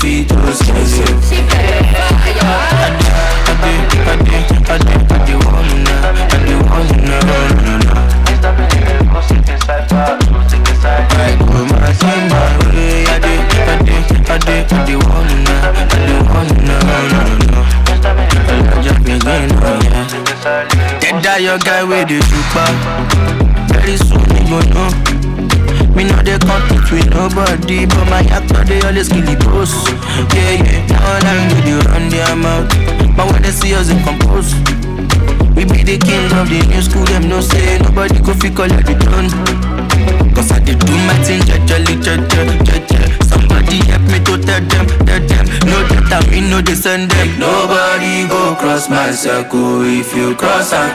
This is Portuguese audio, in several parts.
feet nobody, but my actor they always kill the boss. Yeah, yeah. Now I'm with you run their mouth, but when they see us in compose. We be the king of the new school, them no say nobody go fi collect the throne. Cause I did do my thing, jajali, jaja, jaja. Somebody help me to tell them, tell them. No that I mean, no them. Nobody go cross my circle if you cross a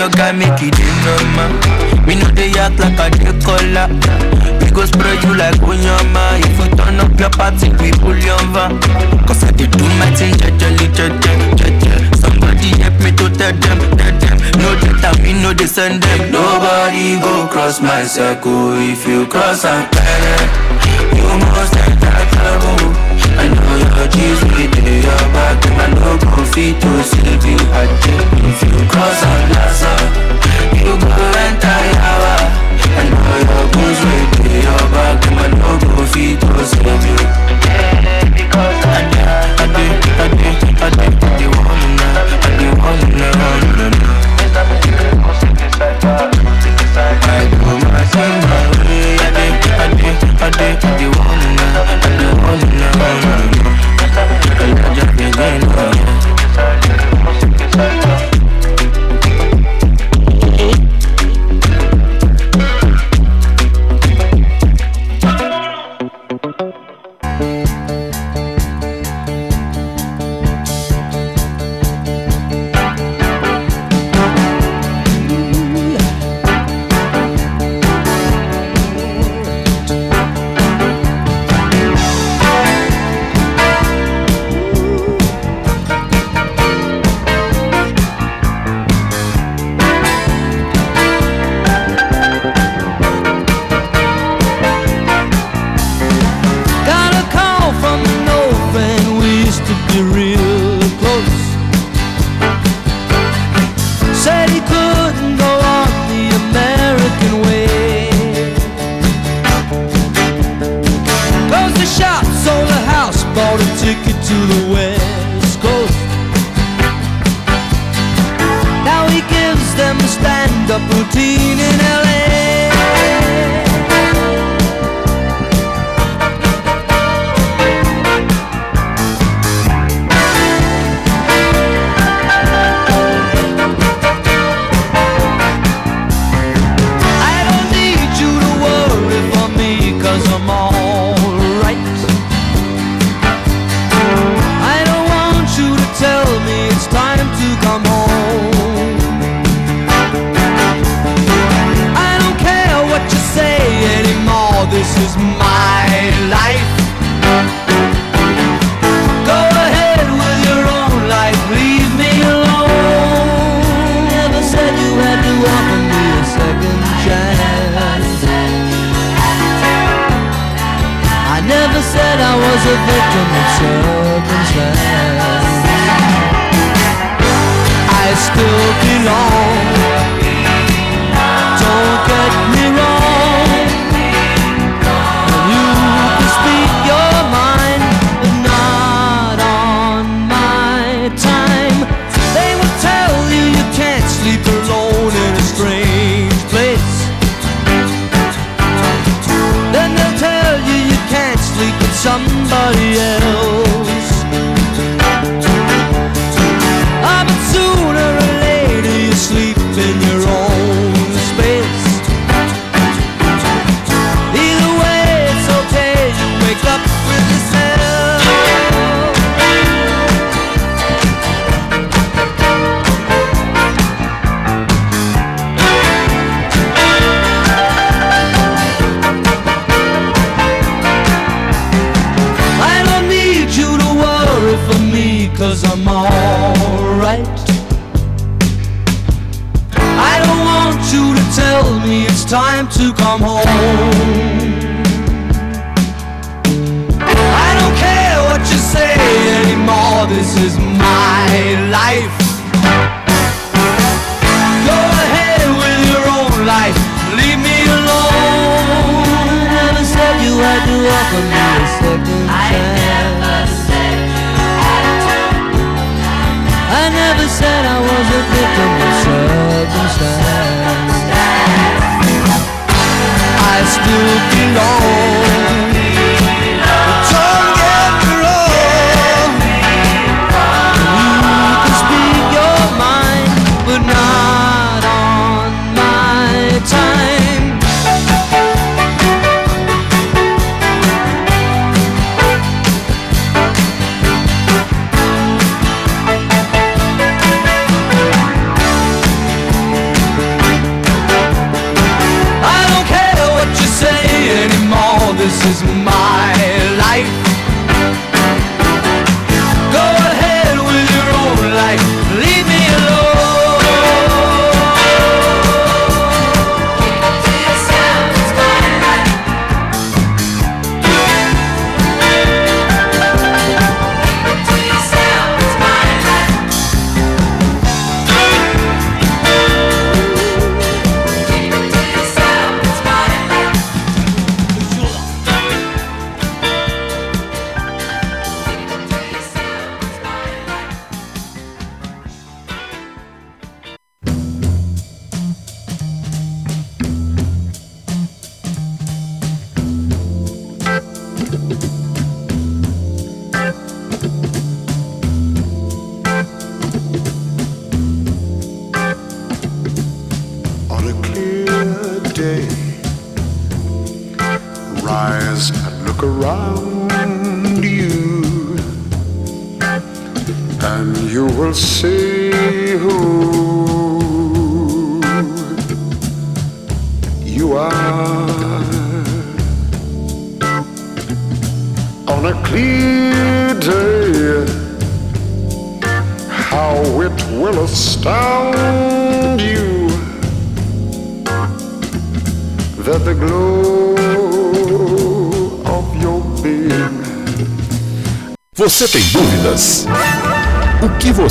your guy make it in normal. We know they act like a day color. We go spread you like onyama. If you turn up your party, we pull your van. Cause I did do my thing, jajali, jaja, jaja. Somebody help me to tell them, tell them. No that I mean, no they. Nobody go cross my circle if you cross a pen. You must enter trouble. I know your G's with fit to save you. I did. If you cross a plaza, you go enter yawa. I know your goons with your back, I know go fit to save you. Because I did, I did, I did, I did, I did you now, I did you now, no, no, no. I do my thing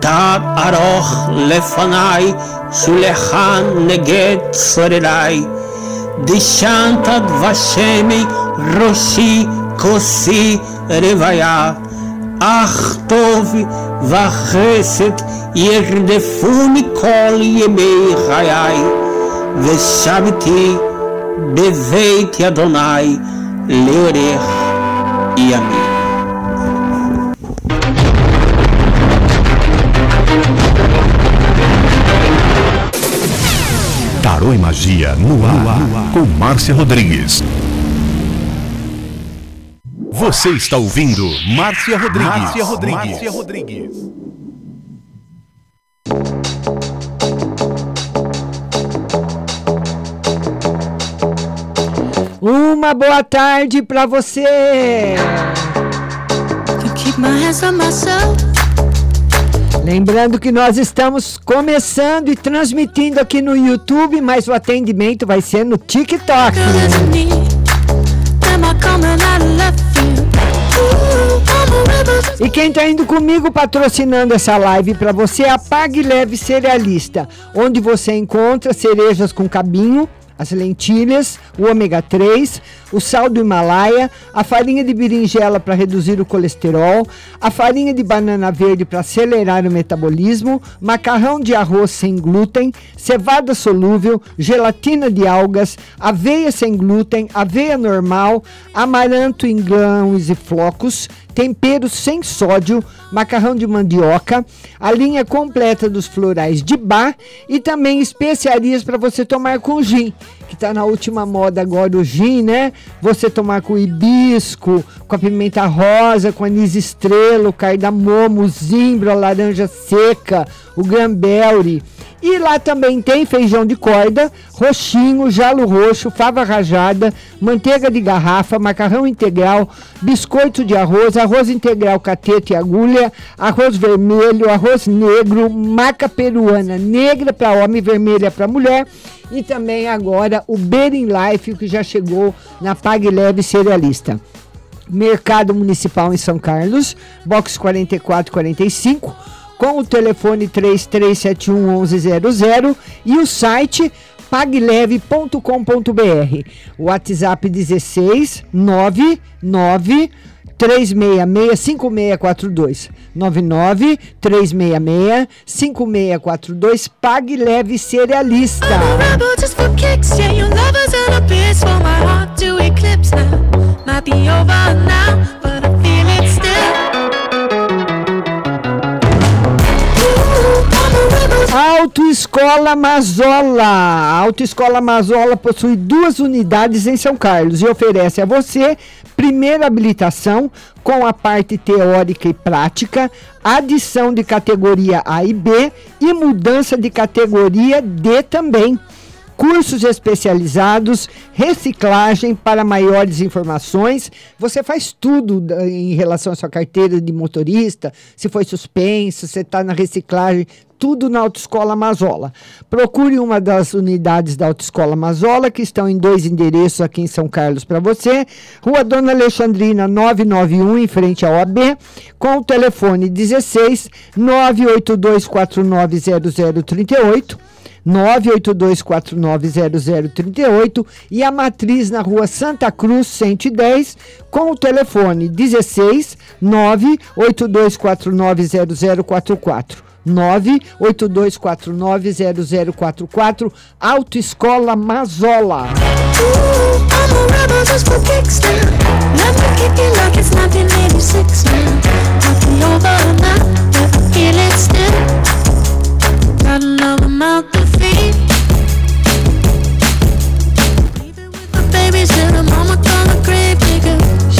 תת ארוך לפניי, שולחן נגד צורריי. דשנת דבשמי ראשי כוסי רוויה. אך טוב וחסד ירדפוני כל ימי חיי, ושבתי בבית אדוני לאורך ימים. Tarô e Magia no ar, com Márcia Rodrigues. Você está ouvindo Márcia Rodrigues. Márcia Rodrigues. Márcia Rodrigues. Uma boa tarde para você. Lembrando que nós estamos começando e transmitindo aqui no YouTube, mas o atendimento vai ser no TikTok. E quem está indo comigo patrocinando essa live para você é a Pague Leve Cerealista, onde você encontra cerejas com cabinho as lentilhas, o ômega 3, o sal do Himalaia, a farinha de berinjela para reduzir o colesterol, a farinha de banana verde para acelerar o metabolismo, macarrão de arroz sem glúten, cevada solúvel, gelatina de algas, aveia sem glúten, aveia normal, amaranto em grãos e flocos, tempero sem sódio, macarrão de mandioca, a linha completa dos florais de bar e também especiarias para você tomar com gin, que está na última moda agora o gin, né? Você tomar com hibisco, com a pimenta rosa, com anis estrela, o cardamomo, a laranja seca, o granberry. E lá também tem feijão de corda, roxinho, jalo roxo, fava rajada, manteiga de garrafa, macarrão integral, biscoito de arroz, arroz integral catete e agulha, arroz vermelho, arroz negro, maca peruana negra para homem, vermelha para mulher e também agora o Bering Life que já chegou na Pague Leve Cerealista. Mercado Municipal em São Carlos, box 4445 com o telefone 3371 1100 e o site pagleve.com.br. O WhatsApp 16 99 366 5642 99 366 5642 Pague Leve Cerealista. Might Autoescola Mazola. Autoescola Mazola possui duas unidades em São Carlos e oferece a você primeira habilitação com a parte teórica e prática, adição de categoria A e B e mudança de categoria D também cursos especializados, reciclagem para maiores informações. Você faz tudo em relação à sua carteira de motorista, se foi suspenso, se está na reciclagem, tudo na Autoescola Mazola. Procure uma das unidades da Autoescola Mazola, que estão em dois endereços aqui em São Carlos para você. Rua Dona Alexandrina 991, em frente ao AB, com o telefone 16 982490038 982490038 e a matriz na rua Santa Cruz 110 com o telefone 16 982490044. 982490044 Autoescola Mazola.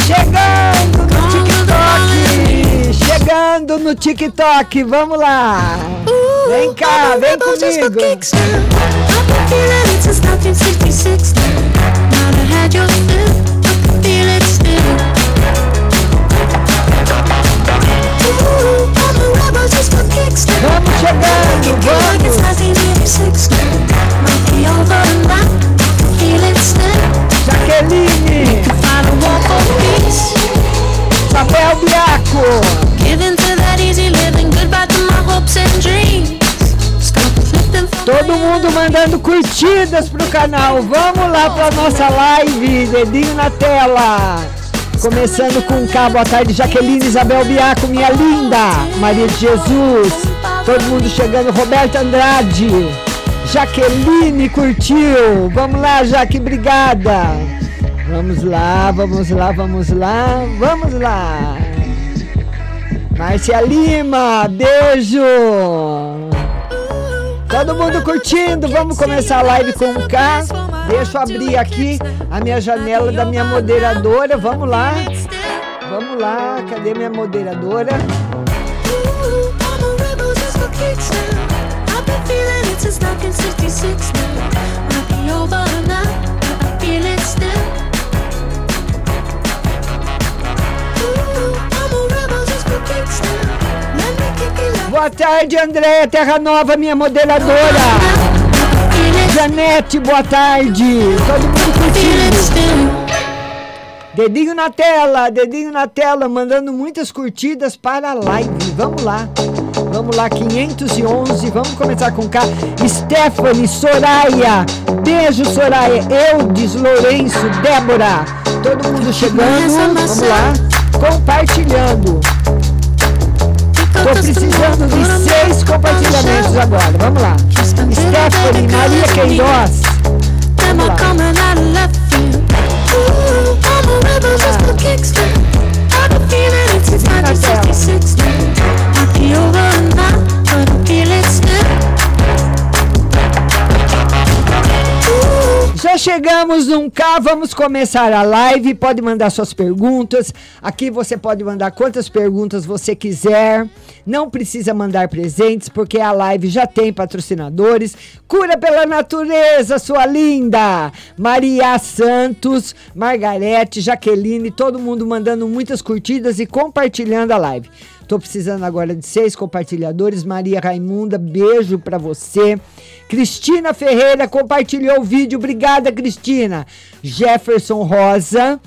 Chegando no TikTok! Chegando no TikTok, vamos lá! Vem cá, vem comigo! Vamos chegando, vamos! Jaqueline! Papel Biaco! Todo mundo mandando curtidas pro canal. Vamos lá pra nossa live. Dedinho na tela. Começando com K, boa tarde, Jaqueline Isabel Biaco, minha linda, Maria de Jesus, todo mundo chegando, Roberto Andrade, Jaqueline curtiu, vamos lá, Jaque, obrigada. Vamos lá, vamos lá, vamos lá, vamos lá. Márcia Lima, beijo. Todo mundo curtindo, vamos começar a live com o K. Deixa eu abrir aqui a minha janela da minha moderadora. Vamos lá. Vamos lá, cadê minha moderadora? Boa tarde, Andréia Terra Nova, minha moderadora. Janete, boa tarde. Todo mundo curtindo. Dedinho na tela, dedinho na tela, mandando muitas curtidas para a live. Vamos lá. Vamos lá, 511. Vamos começar com K. Stephanie, Soraya. Beijo, Soraya. Eudes, Lourenço, Débora. Todo mundo chegando. Vamos lá. Compartilhando. Tô precisando de seis compartilhamentos agora. Vamos lá. Stephanie, Maria Queiroz. Vamos lá. Já chegamos num K, vamos começar a live. Pode mandar suas perguntas. Aqui você pode mandar quantas perguntas você quiser. Não precisa mandar presentes, porque a live já tem patrocinadores. Cura pela natureza, sua linda! Maria Santos, Margarete, Jaqueline, todo mundo mandando muitas curtidas e compartilhando a live. Tô precisando agora de seis compartilhadores. Maria Raimunda, beijo para você. Cristina Ferreira compartilhou o vídeo. Obrigada, Cristina. Jefferson Rosa.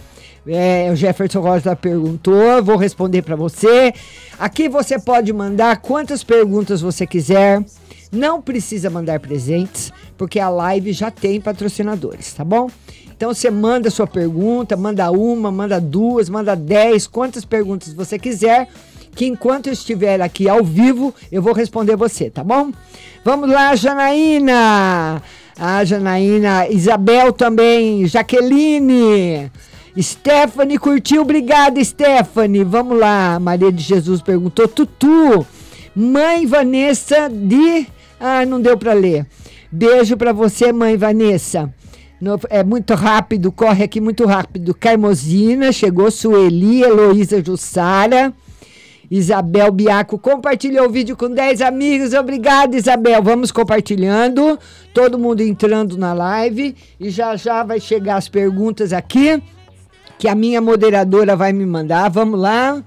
É, o Jefferson Rosa perguntou, vou responder para você. Aqui você pode mandar quantas perguntas você quiser. Não precisa mandar presentes, porque a live já tem patrocinadores, tá bom? Então você manda sua pergunta, manda uma, manda duas, manda dez, quantas perguntas você quiser que enquanto eu estiver aqui ao vivo, eu vou responder você, tá bom? Vamos lá, Janaína! A Janaína, Isabel também, Jaqueline, Stephanie curtiu, obrigada, Stephanie. Vamos lá, Maria de Jesus perguntou, Tutu, mãe Vanessa de... Ah, não deu para ler. Beijo para você, mãe Vanessa. No, é muito rápido, corre aqui muito rápido. Carmosina, chegou Sueli, Heloísa Jussara. Isabel Biaco compartilhou o vídeo com 10 amigos. Obrigada, Isabel. Vamos compartilhando. Todo mundo entrando na live. E já já vai chegar as perguntas aqui. Que a minha moderadora vai me mandar. Vamos lá.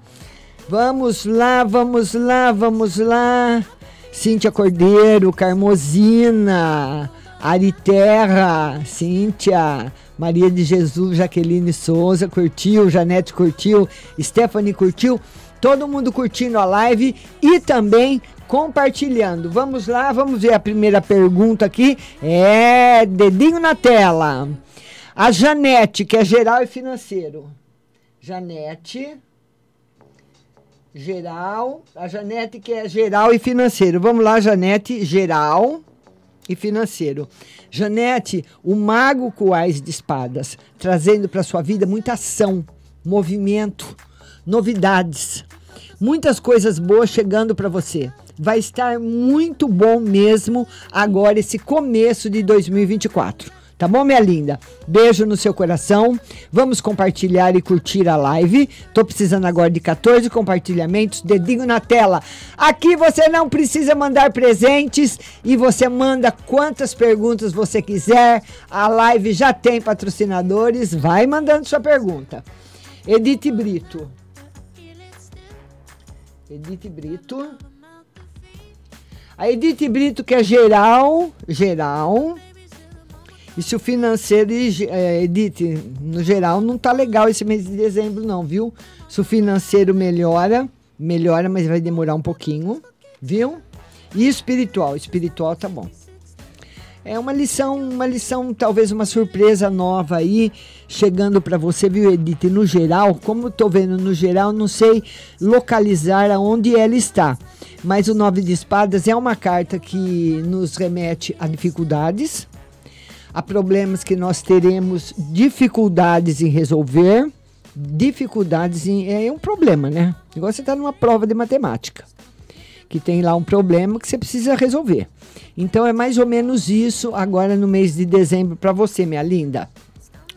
Vamos lá, vamos lá, vamos lá. Cíntia Cordeiro, Carmosina, Ari Terra, Cíntia. Maria de Jesus, Jaqueline Souza, curtiu, Janete curtiu, Stephanie curtiu todo mundo curtindo a live e também compartilhando. Vamos lá, vamos ver a primeira pergunta aqui. É, dedinho na tela. A Janete, que é geral e financeiro. Janete. Geral. A Janete, que é geral e financeiro. Vamos lá, Janete, geral e financeiro. Janete, o mago Coais de espadas, trazendo para sua vida muita ação, movimento, novidades, muitas coisas boas chegando para você. Vai estar muito bom mesmo agora esse começo de 2024. Tá bom, minha linda? Beijo no seu coração. Vamos compartilhar e curtir a live. Tô precisando agora de 14 compartilhamentos, dedinho na tela. Aqui você não precisa mandar presentes e você manda quantas perguntas você quiser. A live já tem patrocinadores. Vai mandando sua pergunta. Edith Brito. Edith Brito. A Edith Brito, que é geral, geral. E se o financeiro, é, Edith, no geral, não tá legal esse mês de dezembro, não, viu? Se o financeiro melhora, melhora, mas vai demorar um pouquinho, viu? E espiritual, espiritual tá bom. É uma lição, uma lição, talvez uma surpresa nova aí, chegando para você, viu, Edith? No geral, como estou vendo no geral, não sei localizar aonde ela está. Mas o Nove de Espadas é uma carta que nos remete a dificuldades, a problemas que nós teremos dificuldades em resolver. Dificuldades em. É um problema, né? Igual você está numa prova de matemática que tem lá um problema que você precisa resolver. Então é mais ou menos isso agora no mês de dezembro para você, minha linda.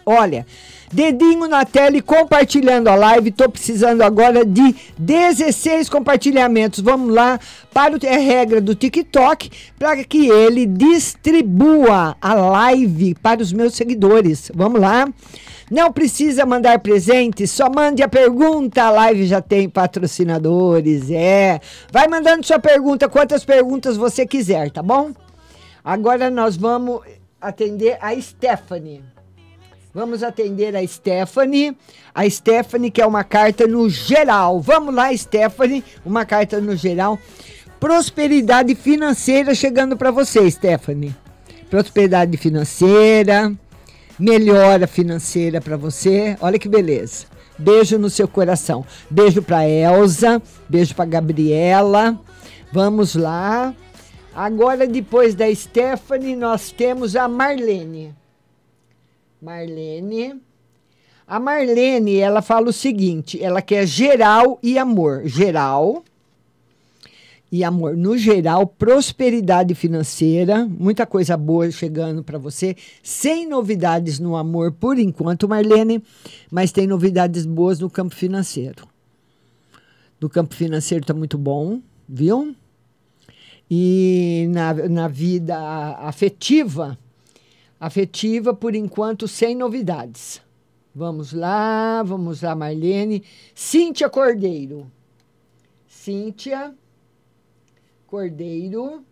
Olha, dedinho na tela e compartilhando a live. Tô precisando agora de 16 compartilhamentos. Vamos lá para o é regra do TikTok para que ele distribua a live para os meus seguidores. Vamos lá. Não precisa mandar presente, só mande a pergunta. A live já tem patrocinadores, é. Vai mandando sua pergunta, quantas perguntas você quiser, tá bom? Agora nós vamos atender a Stephanie. Vamos atender a Stephanie. A Stephanie quer uma carta no geral. Vamos lá, Stephanie, uma carta no geral. Prosperidade financeira chegando para você, Stephanie. Prosperidade financeira, melhora financeira para você. Olha que beleza. Beijo no seu coração. Beijo para Elsa, beijo para Gabriela. Vamos lá. Agora depois da Stephanie, nós temos a Marlene. Marlene. A Marlene, ela fala o seguinte: ela quer geral e amor. Geral e amor. No geral, prosperidade financeira, muita coisa boa chegando para você. Sem novidades no amor por enquanto, Marlene, mas tem novidades boas no campo financeiro. No campo financeiro está muito bom, viu? E na, na vida afetiva, afetiva, por enquanto, sem novidades. Vamos lá, vamos lá, Marlene. Cíntia Cordeiro. Cíntia Cordeiro.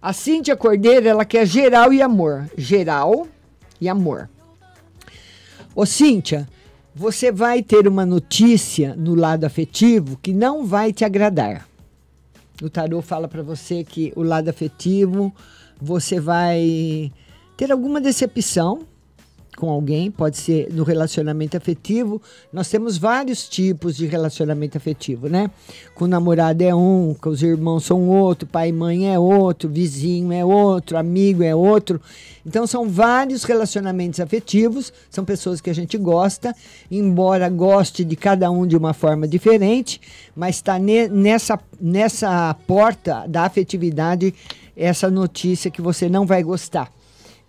A Cíntia Cordeiro, ela quer geral e amor. Geral e amor. Ô, Cíntia, você vai ter uma notícia no lado afetivo que não vai te agradar. O tarô fala para você que o lado afetivo você vai ter alguma decepção com alguém, pode ser no relacionamento afetivo. Nós temos vários tipos de relacionamento afetivo, né? Com o namorado é um, com os irmãos são outro, pai e mãe é outro, vizinho é outro, amigo é outro. Então são vários relacionamentos afetivos, são pessoas que a gente gosta, embora goste de cada um de uma forma diferente, mas está ne nessa, nessa porta da afetividade essa notícia que você não vai gostar.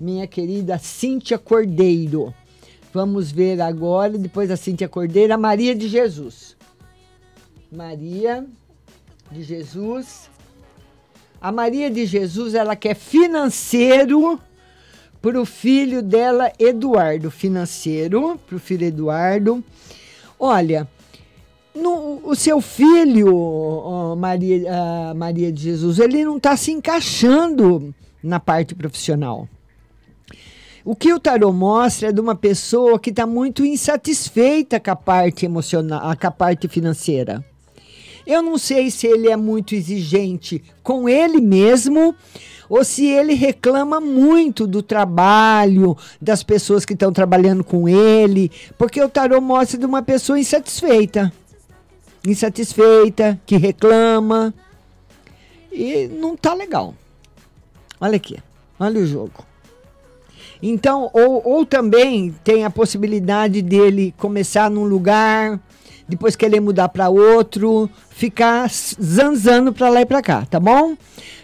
Minha querida Cíntia Cordeiro. Vamos ver agora, depois da Cíntia Cordeiro, a Maria de Jesus. Maria de Jesus. A Maria de Jesus, ela quer financeiro para o filho dela, Eduardo. Financeiro para o filho Eduardo. Olha, no, o seu filho, oh, Maria, Maria de Jesus, ele não está se encaixando na parte profissional. O que o tarô mostra é de uma pessoa que está muito insatisfeita com a parte emocional, com a parte financeira. Eu não sei se ele é muito exigente com ele mesmo ou se ele reclama muito do trabalho, das pessoas que estão trabalhando com ele, porque o tarô mostra de uma pessoa insatisfeita insatisfeita, que reclama. E não tá legal. Olha aqui, olha o jogo. Então, ou, ou também tem a possibilidade dele começar num lugar, depois querer mudar para outro, ficar zanzando para lá e para cá, tá bom?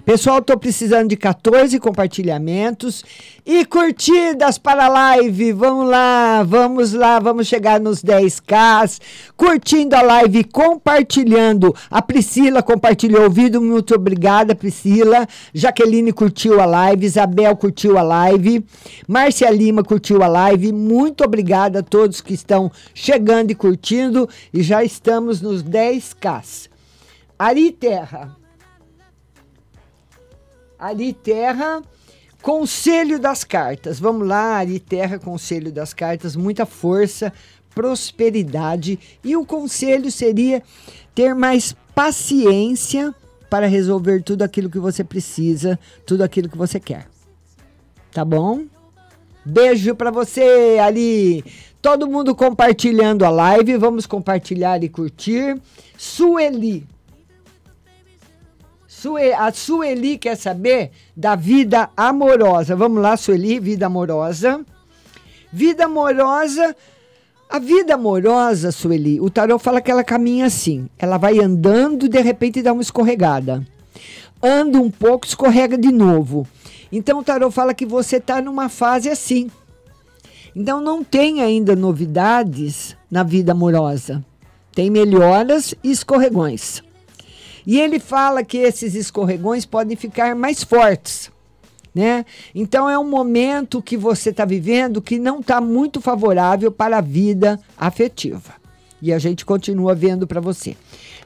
Pessoal, tô precisando de 14 compartilhamentos e curtidas para a live. Vamos lá, vamos lá, vamos chegar nos 10k. Curtindo a live, compartilhando. A Priscila compartilhou o vídeo, muito obrigada, Priscila. Jaqueline curtiu a live, Isabel curtiu a live, Márcia Lima curtiu a live. Muito obrigada a todos que estão chegando e curtindo e já estamos nos 10k. Ari Terra. Ari Terra, Conselho das Cartas. Vamos lá, Ari Terra, Conselho das Cartas, muita força, prosperidade. E o conselho seria ter mais paciência para resolver tudo aquilo que você precisa, tudo aquilo que você quer. Tá bom? Beijo para você, Ari. Todo mundo compartilhando a live. Vamos compartilhar e curtir. Sueli. Sue, a Sueli quer saber da vida amorosa. Vamos lá, Sueli, vida amorosa. Vida amorosa, A vida amorosa, Sueli, o tarô fala que ela caminha assim. Ela vai andando de repente dá uma escorregada. Anda um pouco, escorrega de novo. Então o tarô fala que você está numa fase assim. Então não tem ainda novidades na vida amorosa. Tem melhoras e escorregões. E ele fala que esses escorregões podem ficar mais fortes. Né? Então é um momento que você está vivendo que não está muito favorável para a vida afetiva. E a gente continua vendo para você.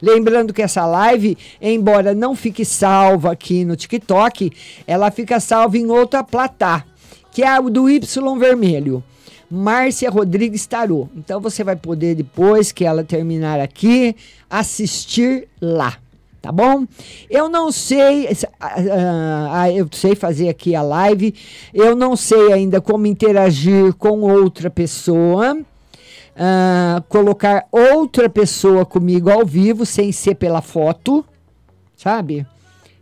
Lembrando que essa live, embora não fique salva aqui no TikTok, ela fica salva em outra platá, que é a do Y vermelho. Márcia Rodrigues Tarô. Então você vai poder, depois que ela terminar aqui, assistir lá tá bom? Eu não sei, uh, eu sei fazer aqui a live, eu não sei ainda como interagir com outra pessoa, uh, colocar outra pessoa comigo ao vivo, sem ser pela foto, sabe?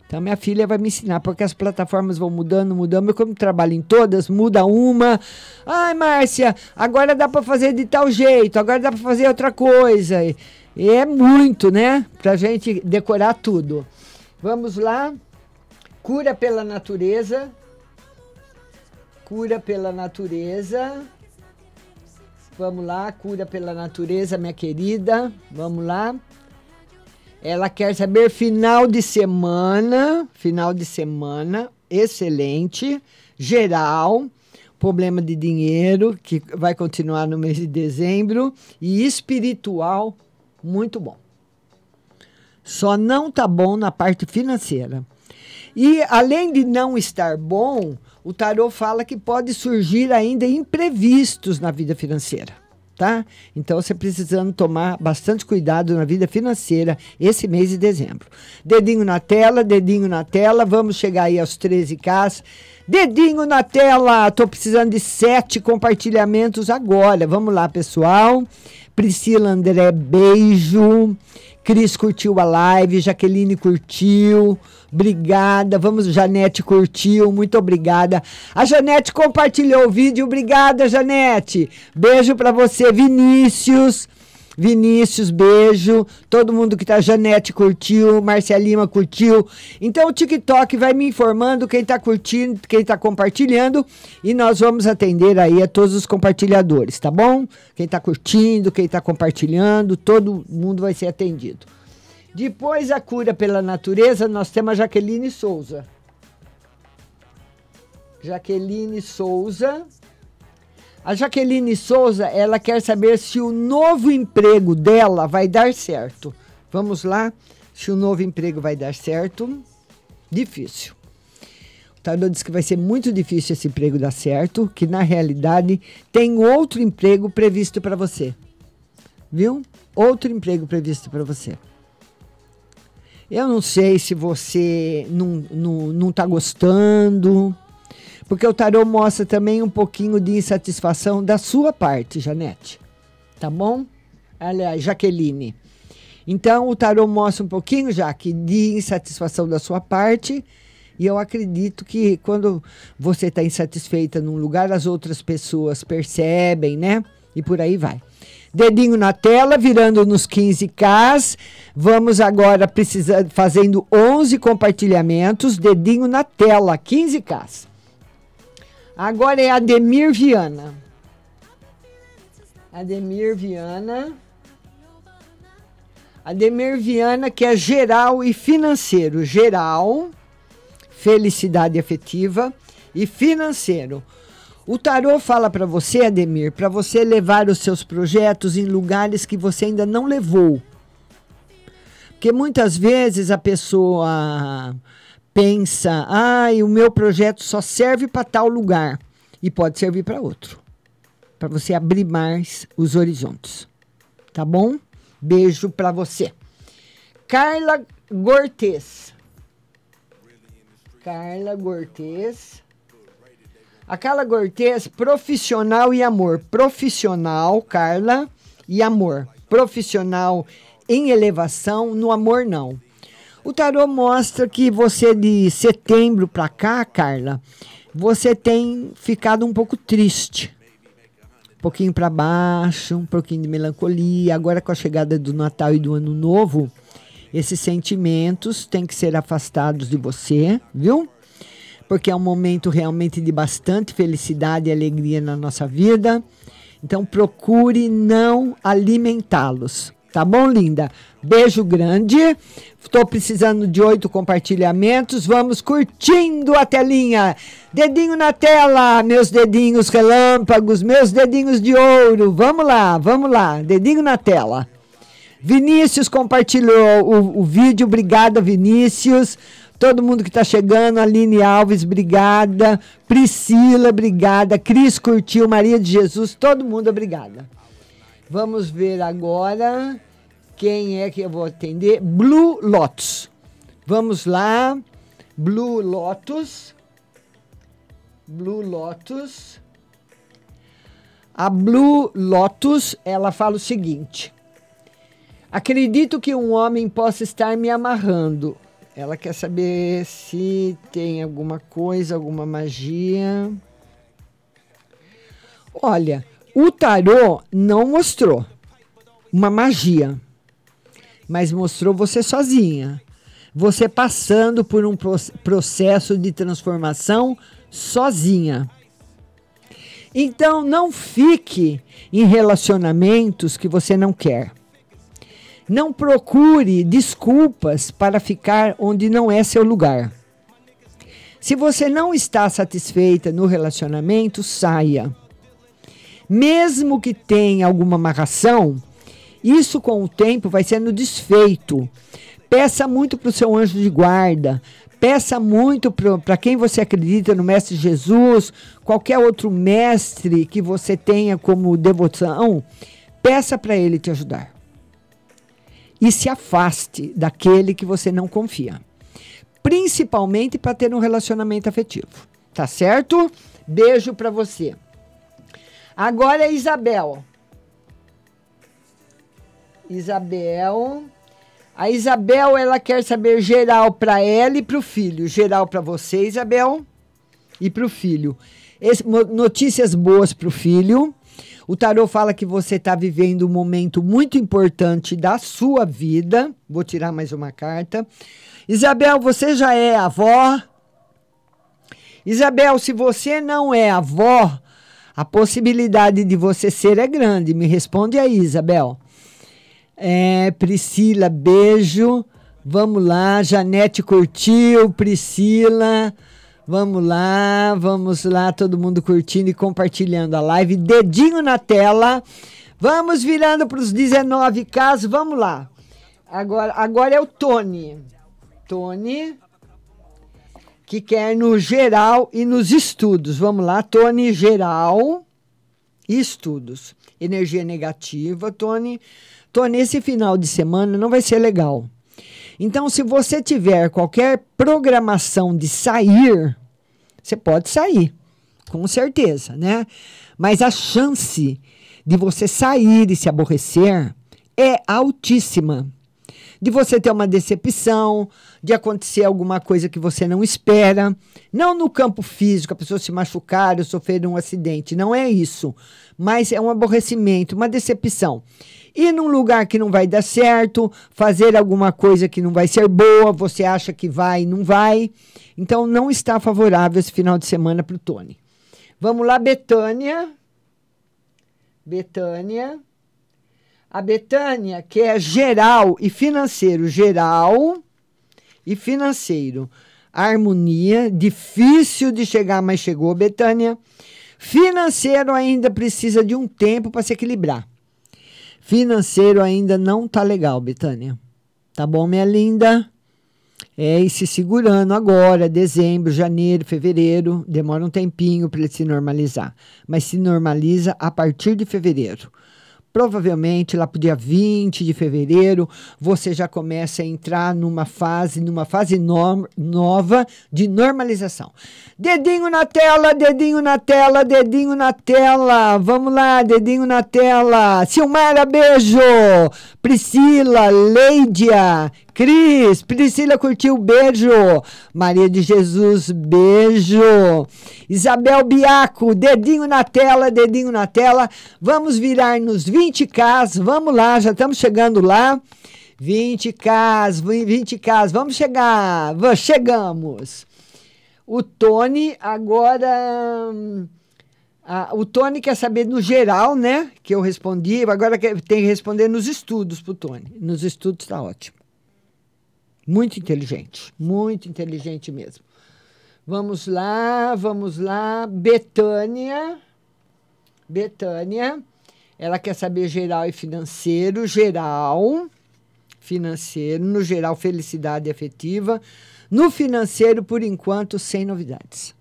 Então, minha filha vai me ensinar, porque as plataformas vão mudando, mudando. Eu, como trabalho em todas, muda uma. Ai, Márcia, agora dá para fazer de tal jeito, agora dá para fazer outra coisa. É muito, né? Pra gente decorar tudo. Vamos lá. Cura pela natureza. Cura pela natureza. Vamos lá, cura pela natureza, minha querida. Vamos lá. Ela quer saber final de semana, final de semana, excelente, geral, problema de dinheiro que vai continuar no mês de dezembro e espiritual muito bom. Só não tá bom na parte financeira. E além de não estar bom, o tarô fala que pode surgir ainda imprevistos na vida financeira, tá? Então você precisando tomar bastante cuidado na vida financeira esse mês de dezembro. Dedinho na tela, dedinho na tela, vamos chegar aí aos 13K. Dedinho na tela, tô precisando de sete compartilhamentos agora. Vamos lá, pessoal. Priscila André, beijo. Cris curtiu a live, Jaqueline curtiu. Obrigada. Vamos, Janete curtiu. Muito obrigada. A Janete compartilhou o vídeo. Obrigada, Janete. Beijo para você, Vinícius. Vinícius, beijo. Todo mundo que tá, Janete curtiu, Marcia Lima curtiu. Então o TikTok vai me informando quem tá curtindo, quem tá compartilhando e nós vamos atender aí a todos os compartilhadores, tá bom? Quem tá curtindo, quem tá compartilhando, todo mundo vai ser atendido. Depois a cura pela natureza, nós temos a Jaqueline Souza. Jaqueline Souza. A Jaqueline Souza, ela quer saber se o novo emprego dela vai dar certo. Vamos lá, se o novo emprego vai dar certo. Difícil. O Tarô diz que vai ser muito difícil esse emprego dar certo, que na realidade tem outro emprego previsto para você. Viu? Outro emprego previsto para você. Eu não sei se você não, não, não tá gostando, porque o tarô mostra também um pouquinho de insatisfação da sua parte, Janete. Tá bom? Aliás, Jaqueline. Então, o tarô mostra um pouquinho, Jaque, de insatisfação da sua parte. E eu acredito que quando você está insatisfeita num lugar, as outras pessoas percebem, né? E por aí vai. Dedinho na tela, virando nos 15K. Vamos agora precisar, fazendo 11 compartilhamentos. Dedinho na tela, 15K. Agora é Ademir Viana. Ademir Viana. Ademir Viana, que é geral e financeiro. Geral, felicidade afetiva e financeiro. O tarô fala para você, Ademir, para você levar os seus projetos em lugares que você ainda não levou. Porque muitas vezes a pessoa pensa, ai, ah, o meu projeto só serve para tal lugar e pode servir para outro, para você abrir mais os horizontes. Tá bom? Beijo para você. Carla Gortes. Carla Gortes. A Carla Gortes, profissional e amor. Profissional, Carla, e amor. Profissional em elevação, no amor não. O tarô mostra que você de setembro para cá, Carla, você tem ficado um pouco triste. pouquinho para baixo, um pouquinho de melancolia. Agora, com a chegada do Natal e do Ano Novo, esses sentimentos têm que ser afastados de você, viu? Porque é um momento realmente de bastante felicidade e alegria na nossa vida. Então, procure não alimentá-los. Tá bom, linda? Beijo grande. Estou precisando de oito compartilhamentos. Vamos curtindo a telinha. Dedinho na tela, meus dedinhos relâmpagos, meus dedinhos de ouro. Vamos lá, vamos lá. Dedinho na tela. Vinícius compartilhou o, o vídeo. Obrigada, Vinícius. Todo mundo que está chegando, Aline Alves, obrigada. Priscila, obrigada. Cris curtiu, Maria de Jesus, todo mundo, obrigada. Vamos ver agora quem é que eu vou atender. Blue Lotus. Vamos lá. Blue Lotus. Blue Lotus. A Blue Lotus, ela fala o seguinte: Acredito que um homem possa estar me amarrando. Ela quer saber se tem alguma coisa, alguma magia. Olha, o tarô não mostrou uma magia, mas mostrou você sozinha. Você passando por um processo de transformação sozinha. Então, não fique em relacionamentos que você não quer. Não procure desculpas para ficar onde não é seu lugar. Se você não está satisfeita no relacionamento, saia. Mesmo que tenha alguma amarração, isso com o tempo vai sendo desfeito. Peça muito para o seu anjo de guarda, peça muito para quem você acredita no Mestre Jesus, qualquer outro mestre que você tenha como devoção, peça para ele te ajudar. E se afaste daquele que você não confia. Principalmente para ter um relacionamento afetivo. Tá certo? Beijo para você. Agora é Isabel. Isabel. A Isabel, ela quer saber geral para ela e para o filho. Geral para você, Isabel, e para o filho. Notícias boas para o filho. O tarô fala que você está vivendo um momento muito importante da sua vida. Vou tirar mais uma carta. Isabel, você já é avó? Isabel, se você não é avó, a possibilidade de você ser é grande. Me responde aí, Isabel. É, Priscila, beijo. Vamos lá. Janete curtiu. Priscila. Vamos lá, vamos lá, todo mundo curtindo e compartilhando a live. Dedinho na tela. Vamos virando para os 19 casos. Vamos lá. Agora, agora é o Tony. Tony que quer no geral e nos estudos. Vamos lá, Tony, geral e estudos. Energia negativa, Tony. Tony, esse final de semana não vai ser legal. Então, se você tiver qualquer programação de sair, você pode sair, com certeza, né? Mas a chance de você sair e se aborrecer é altíssima de você ter uma decepção, de acontecer alguma coisa que você não espera. Não no campo físico, a pessoa se machucar ou sofrer um acidente. Não é isso. Mas é um aborrecimento, uma decepção. Ir num lugar que não vai dar certo, fazer alguma coisa que não vai ser boa, você acha que vai e não vai. Então não está favorável esse final de semana para o Tony. Vamos lá, Betânia. Betânia. A Betânia, que é geral e financeiro, geral e financeiro. Harmonia, difícil de chegar, mas chegou, Betânia. Financeiro ainda precisa de um tempo para se equilibrar. Financeiro ainda não tá legal, Betânia. Tá bom, minha linda? É, e se segurando agora, dezembro, janeiro, fevereiro, demora um tempinho para ele se normalizar. Mas se normaliza a partir de fevereiro provavelmente lá para o dia 20 de fevereiro, você já começa a entrar numa fase, numa fase no nova de normalização. Dedinho na tela, dedinho na tela, dedinho na tela. Vamos lá, dedinho na tela. Silmara, beijo. Priscila, Leidia, Cris, Priscila curtiu, beijo. Maria de Jesus, beijo. Isabel Biaco, dedinho na tela, dedinho na tela. Vamos virar nos 20K, vamos lá, já estamos chegando lá. 20K, 20K, vamos chegar, chegamos. O Tony agora. ah, o Tony quer saber no geral, né? Que eu respondi, agora tem que responder nos estudos pro Tony. Nos estudos está ótimo. Muito inteligente, muito inteligente mesmo. Vamos lá, vamos lá. Betânia. Betânia. Ela quer saber geral e financeiro. Geral, financeiro. No geral, felicidade afetiva. No financeiro, por enquanto, sem novidades.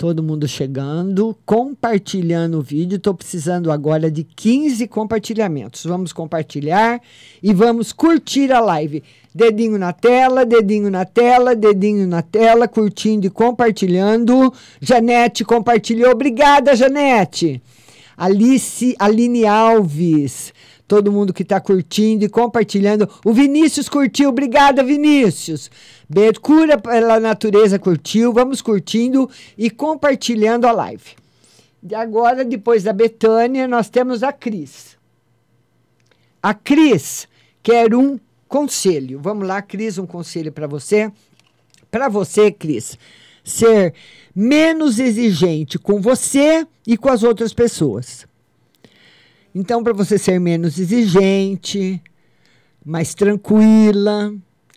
Todo mundo chegando, compartilhando o vídeo. Estou precisando agora de 15 compartilhamentos. Vamos compartilhar e vamos curtir a live. Dedinho na tela, dedinho na tela, dedinho na tela, curtindo e compartilhando. Janete compartilhou. Obrigada, Janete. Alice, Aline Alves. Todo mundo que está curtindo e compartilhando. O Vinícius curtiu. Obrigada, Vinícius. Cura pela natureza curtiu. Vamos curtindo e compartilhando a live. E agora, depois da Betânia, nós temos a Cris. A Cris quer um conselho. Vamos lá, Cris, um conselho para você. Para você, Cris, ser menos exigente com você e com as outras pessoas. Então, para você ser menos exigente, mais tranquila,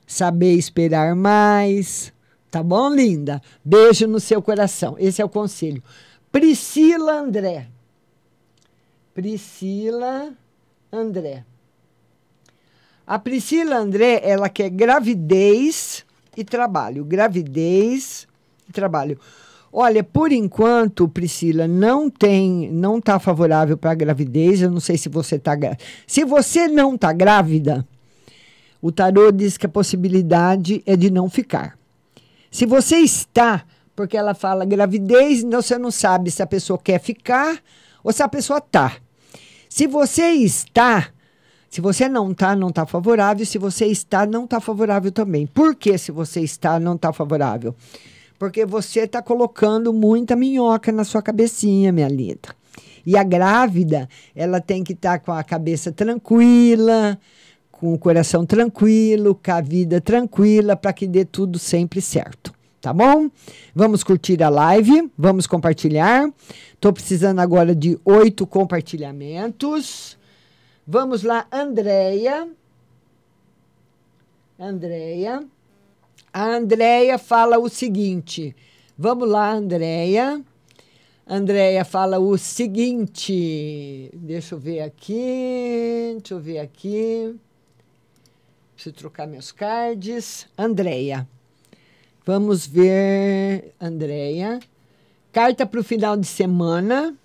saber esperar mais. Tá bom, linda? Beijo no seu coração. Esse é o conselho. Priscila André. Priscila André. A Priscila André, ela quer gravidez e trabalho. Gravidez e trabalho. Olha, por enquanto, Priscila, não tem, não está favorável para a gravidez. Eu não sei se você está. Se você não está grávida, o tarô diz que a possibilidade é de não ficar. Se você está, porque ela fala gravidez, então você não sabe se a pessoa quer ficar ou se a pessoa está. Se você está, se você não está, não está favorável. Se você está, não está favorável também. Por que se você está, não está favorável? Porque você está colocando muita minhoca na sua cabecinha, minha linda. E a grávida, ela tem que estar tá com a cabeça tranquila, com o coração tranquilo, com a vida tranquila, para que dê tudo sempre certo. Tá bom? Vamos curtir a live, vamos compartilhar. Estou precisando agora de oito compartilhamentos. Vamos lá, Andréia. Andréia. A Andréia fala o seguinte. Vamos lá, Andréia. Andréia fala o seguinte. Deixa eu ver aqui. Deixa eu ver aqui. Preciso trocar meus cards. Andréia. Vamos ver, Andréia. Carta para o final de semana.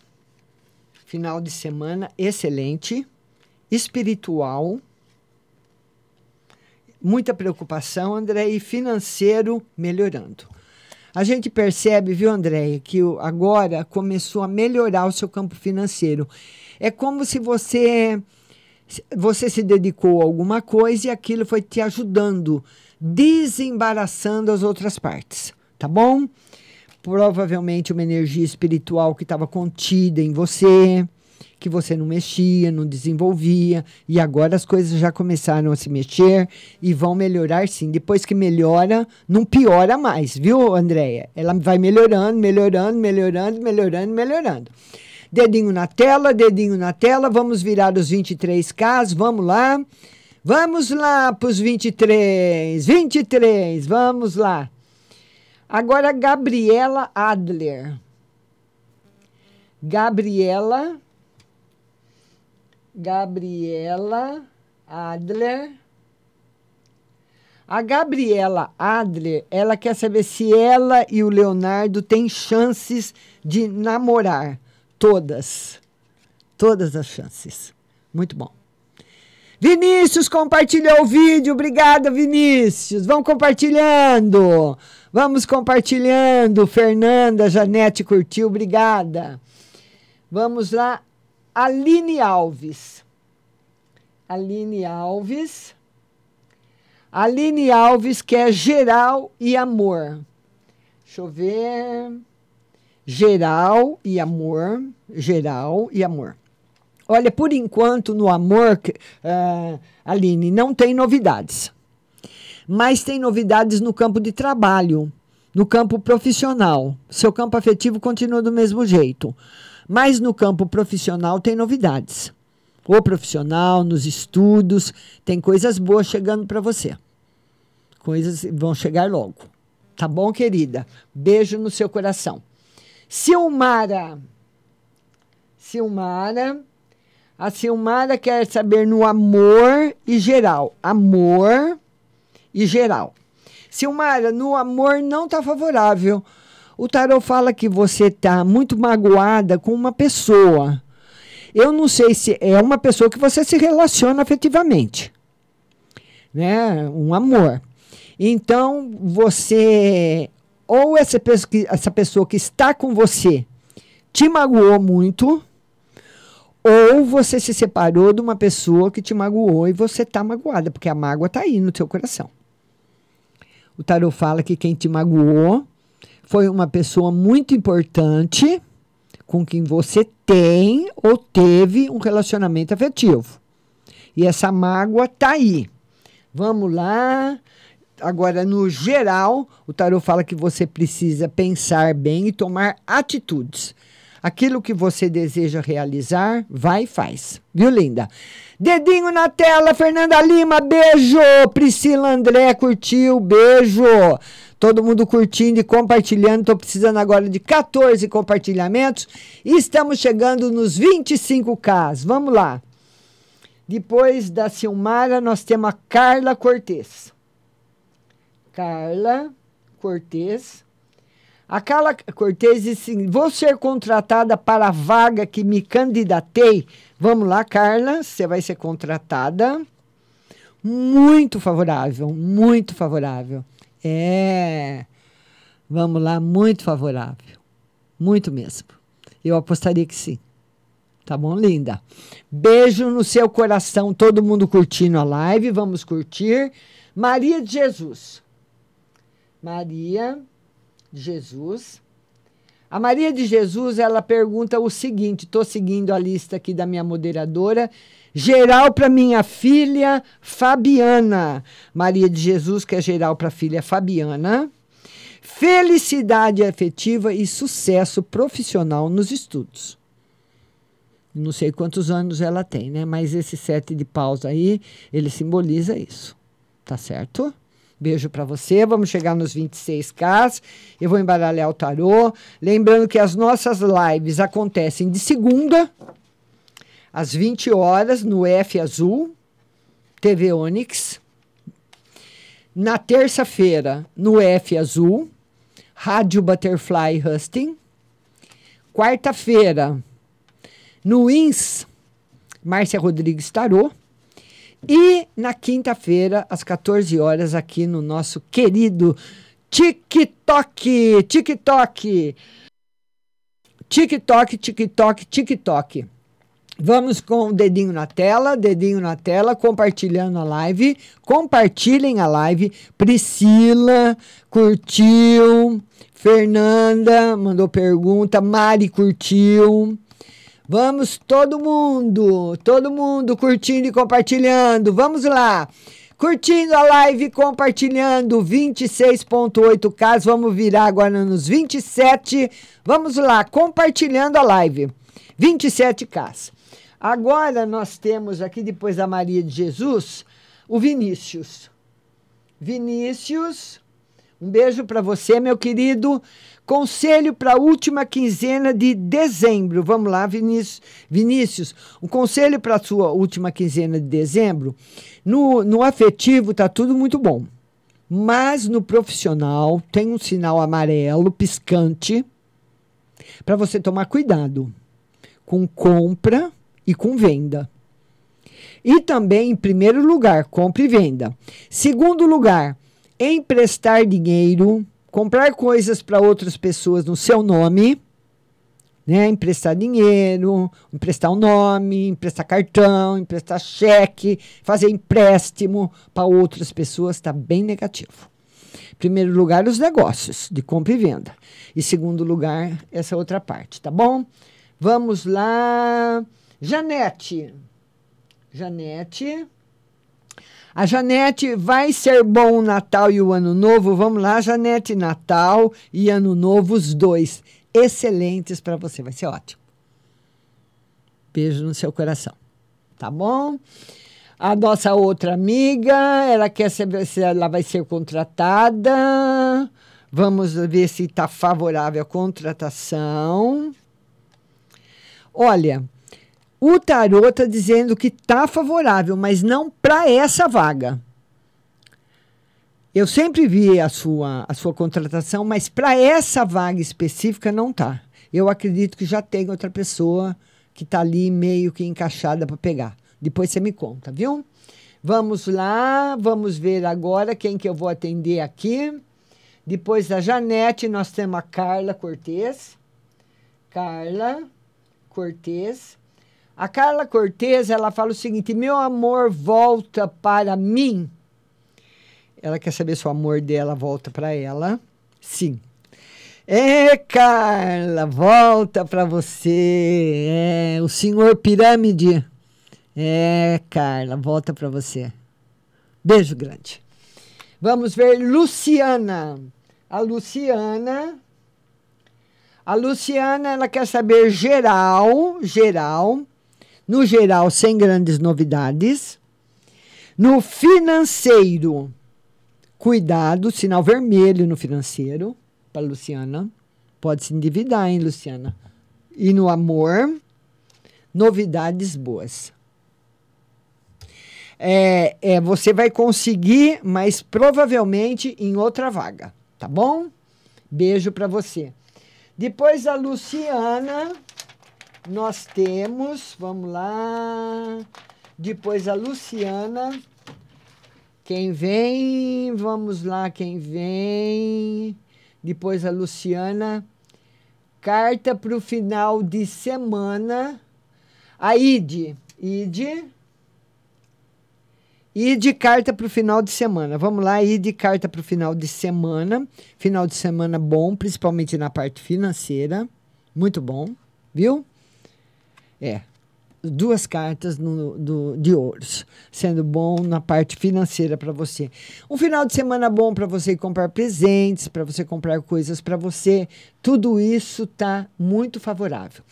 Final de semana excelente. Espiritual muita preocupação, André, e financeiro melhorando. A gente percebe, viu, André, que agora começou a melhorar o seu campo financeiro. É como se você você se dedicou a alguma coisa e aquilo foi te ajudando, desembaraçando as outras partes, tá bom? Provavelmente uma energia espiritual que estava contida em você, que você não mexia, não desenvolvia, e agora as coisas já começaram a se mexer e vão melhorar sim. Depois que melhora, não piora mais, viu, Andréia? Ela vai melhorando, melhorando, melhorando, melhorando, melhorando. Dedinho na tela, dedinho na tela, vamos virar os 23Ks, vamos lá. Vamos lá para os 23, 23, vamos lá. Agora, Gabriela Adler. Gabriela Gabriela Adler. A Gabriela Adler, ela quer saber se ela e o Leonardo têm chances de namorar. Todas. Todas as chances. Muito bom. Vinícius compartilhou o vídeo. Obrigada, Vinícius. Vão compartilhando. Vamos compartilhando. Fernanda, Janete curtiu. Obrigada. Vamos lá. Aline Alves. Aline Alves. Aline Alves quer geral e amor. Deixa eu ver. Geral e amor. Geral e amor. Olha, por enquanto, no amor, uh, Aline, não tem novidades. Mas tem novidades no campo de trabalho, no campo profissional. Seu campo afetivo continua do mesmo jeito. Mas no campo profissional tem novidades. O profissional, nos estudos, tem coisas boas chegando para você. Coisas vão chegar logo. Tá bom, querida? Beijo no seu coração. Silmara. Silmara. A Silmara quer saber no amor e geral. Amor e geral. Silmara, no amor não está favorável. O tarot fala que você está muito magoada com uma pessoa. Eu não sei se é uma pessoa que você se relaciona afetivamente. Né? Um amor. Então, você ou essa pessoa, que, essa pessoa que está com você te magoou muito, ou você se separou de uma pessoa que te magoou e você está magoada, porque a mágoa está aí no teu coração. O tarot fala que quem te magoou foi uma pessoa muito importante com quem você tem ou teve um relacionamento afetivo. E essa mágoa está aí. Vamos lá. Agora, no geral, o tarot fala que você precisa pensar bem e tomar atitudes. Aquilo que você deseja realizar, vai e faz. Viu, linda? Dedinho na tela, Fernanda Lima, beijo. Priscila André curtiu, beijo. Todo mundo curtindo e compartilhando. Estou precisando agora de 14 compartilhamentos. E estamos chegando nos 25K. Vamos lá. Depois da Silmara, nós temos a Carla Cortez. Carla Cortez. A Carla Cortez disse assim, vou ser contratada para a vaga que me candidatei. Vamos lá, Carla, você vai ser contratada. Muito favorável, muito favorável. É, vamos lá, muito favorável. Muito mesmo. Eu apostaria que sim. Tá bom, linda? Beijo no seu coração, todo mundo curtindo a live. Vamos curtir. Maria de Jesus. Maria de Jesus. A Maria de Jesus, ela pergunta o seguinte: estou seguindo a lista aqui da minha moderadora. Geral para minha filha Fabiana. Maria de Jesus, que é geral para a filha Fabiana. Felicidade afetiva e sucesso profissional nos estudos. Não sei quantos anos ela tem, né? Mas esse sete de paus aí, ele simboliza isso. Tá certo? Beijo para você. Vamos chegar nos 26K. Eu vou embaralhar o tarô. Lembrando que as nossas lives acontecem de segunda, às 20 horas, no F Azul, TV Onix. Na terça-feira, no F Azul, Rádio Butterfly Husting. Quarta-feira, no INS, Márcia Rodrigues Tarô. E na quinta-feira, às 14 horas, aqui no nosso querido TikTok. TikTok. TikTok, TikTok, TikTok. Vamos com o dedinho na tela, dedinho na tela, compartilhando a live. Compartilhem a live. Priscila curtiu. Fernanda mandou pergunta. Mari curtiu. Vamos todo mundo, todo mundo curtindo e compartilhando. Vamos lá. Curtindo a live, compartilhando 26.8K. Vamos virar agora nos 27. Vamos lá, compartilhando a live. 27K. Agora nós temos aqui, depois da Maria de Jesus, o Vinícius. Vinícius, um beijo para você, meu querido. Conselho para a última quinzena de dezembro. Vamos lá, Vinícius. Vinícius, um conselho para a sua última quinzena de dezembro. No, no afetivo está tudo muito bom. Mas no profissional tem um sinal amarelo piscante para você tomar cuidado com compra e com venda. E também, em primeiro lugar, compra e venda. Segundo lugar, emprestar dinheiro comprar coisas para outras pessoas no seu nome, né? Emprestar dinheiro, emprestar o um nome, emprestar cartão, emprestar cheque, fazer empréstimo para outras pessoas está bem negativo. Primeiro lugar, os negócios de compra e venda. E segundo lugar, essa outra parte, tá bom? Vamos lá. Janete. Janete. A Janete vai ser bom o Natal e o Ano Novo. Vamos lá, Janete, Natal e Ano Novo, os dois excelentes para você. Vai ser ótimo. Beijo no seu coração. Tá bom? A nossa outra amiga, ela quer saber se ela vai ser contratada. Vamos ver se está favorável à contratação. Olha, o tarô está dizendo que está favorável, mas não para essa vaga. Eu sempre vi a sua, a sua contratação, mas para essa vaga específica não tá. Eu acredito que já tem outra pessoa que está ali meio que encaixada para pegar. Depois você me conta, viu? Vamos lá, vamos ver agora quem que eu vou atender aqui. Depois da Janete, nós temos a Carla Cortez. Carla Cortez. A Carla Cortez, ela fala o seguinte: "Meu amor volta para mim". Ela quer saber se o amor dela volta para ela. Sim. É, Carla, volta para você. É, o senhor Pirâmide. É, Carla, volta para você. Beijo grande. Vamos ver Luciana. A Luciana. A Luciana, ela quer saber geral, geral. No geral, sem grandes novidades. No financeiro, Cuidado, sinal vermelho no financeiro para Luciana. Pode se endividar, hein, Luciana? E no amor, novidades boas. É, é, você vai conseguir, mas provavelmente em outra vaga, tá bom? Beijo para você. Depois a Luciana, nós temos, vamos lá. Depois a Luciana, quem vem? Vamos lá, quem vem? Depois a Luciana. Carta para o final de semana. A Ide. Ide. Ide, carta para o final de semana. Vamos lá, Ide, carta para o final de semana. Final de semana bom, principalmente na parte financeira. Muito bom, viu? É, duas cartas no, do, de ouros, sendo bom na parte financeira para você. Um final de semana bom para você comprar presentes, para você comprar coisas para você. Tudo isso tá muito favorável.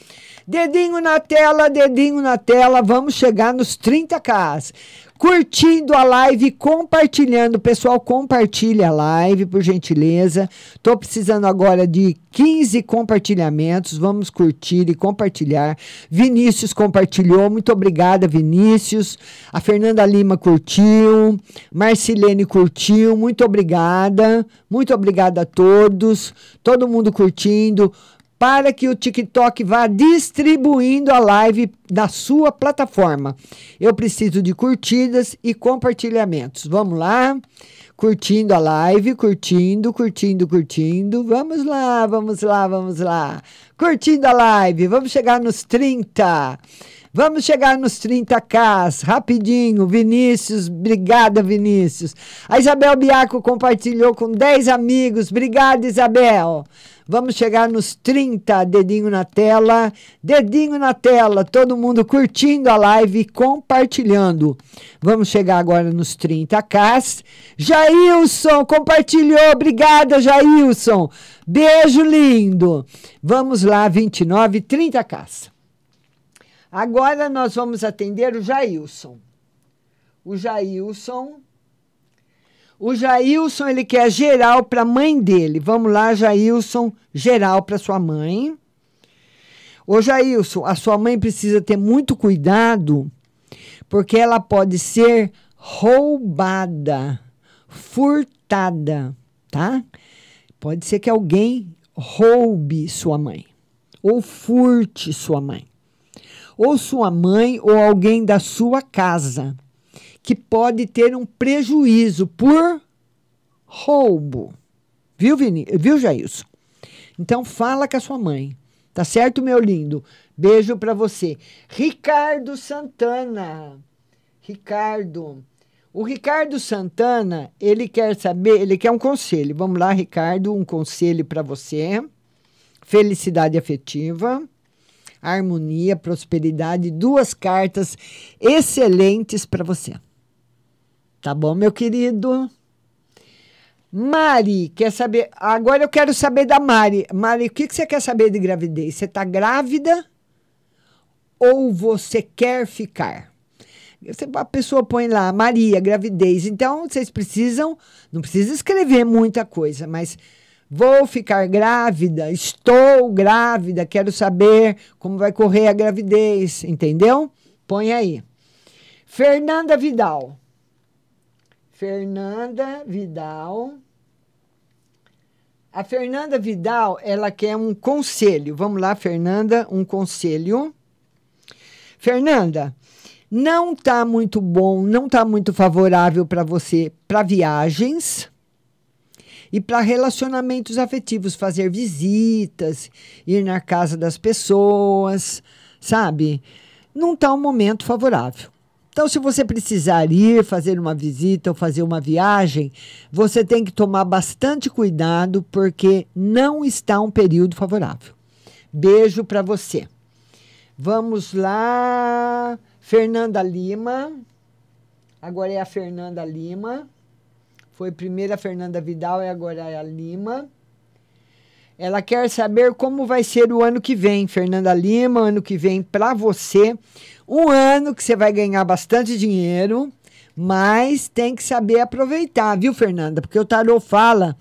Dedinho na tela, dedinho na tela, vamos chegar nos 30k curtindo a live, compartilhando. Pessoal, compartilha a live, por gentileza. Tô precisando agora de 15 compartilhamentos. Vamos curtir e compartilhar. Vinícius compartilhou. Muito obrigada, Vinícius. A Fernanda Lima curtiu. Marcilene curtiu. Muito obrigada. Muito obrigada a todos. Todo mundo curtindo para que o TikTok vá distribuindo a live na sua plataforma. Eu preciso de curtidas e compartilhamentos. Vamos lá? Curtindo a live, curtindo, curtindo, curtindo. Vamos lá, vamos lá, vamos lá. Curtindo a live, vamos chegar nos 30. Vamos chegar nos 30k, rapidinho. Vinícius, obrigada, Vinícius. A Isabel Biaco compartilhou com 10 amigos. Obrigada, Isabel. Vamos chegar nos 30, dedinho na tela, dedinho na tela, todo mundo curtindo a live e compartilhando. Vamos chegar agora nos 30k. Jailson compartilhou, obrigada, Jailson. Beijo lindo. Vamos lá, 29, 30k. Agora nós vamos atender o Jailson. O Jailson o Jailson, ele quer geral para a mãe dele. Vamos lá, Jailson, geral para sua mãe. Ô Jailson, a sua mãe precisa ter muito cuidado, porque ela pode ser roubada, furtada, tá? Pode ser que alguém roube sua mãe, ou furte sua mãe, ou sua mãe ou alguém da sua casa que pode ter um prejuízo por roubo. Viu, Vini? Viu, Jailson? Então fala com a sua mãe. Tá certo, meu lindo? Beijo para você. Ricardo Santana. Ricardo. O Ricardo Santana, ele quer saber, ele quer um conselho. Vamos lá, Ricardo, um conselho para você. Felicidade afetiva, harmonia, prosperidade, duas cartas excelentes para você. Tá bom, meu querido? Mari, quer saber? Agora eu quero saber da Mari. Mari, o que, você quer saber de gravidez? Você está grávida ou você quer ficar? a pessoa põe lá, Maria, gravidez. Então, vocês precisam, não precisa escrever muita coisa, mas vou ficar grávida, estou grávida, quero saber como vai correr a gravidez, entendeu? Põe aí. Fernanda Vidal. Fernanda Vidal. A Fernanda Vidal, ela quer um conselho. Vamos lá, Fernanda, um conselho. Fernanda, não está muito bom, não está muito favorável para você para viagens e para relacionamentos afetivos, fazer visitas, ir na casa das pessoas, sabe? Não está um momento favorável. Então, se você precisar ir fazer uma visita ou fazer uma viagem, você tem que tomar bastante cuidado, porque não está um período favorável. Beijo para você. Vamos lá. Fernanda Lima. Agora é a Fernanda Lima. Foi primeiro a Fernanda Vidal e agora é a Lima. Ela quer saber como vai ser o ano que vem, Fernanda Lima, ano que vem para você. Um ano que você vai ganhar bastante dinheiro, mas tem que saber aproveitar, viu, Fernanda? Porque o tarot fala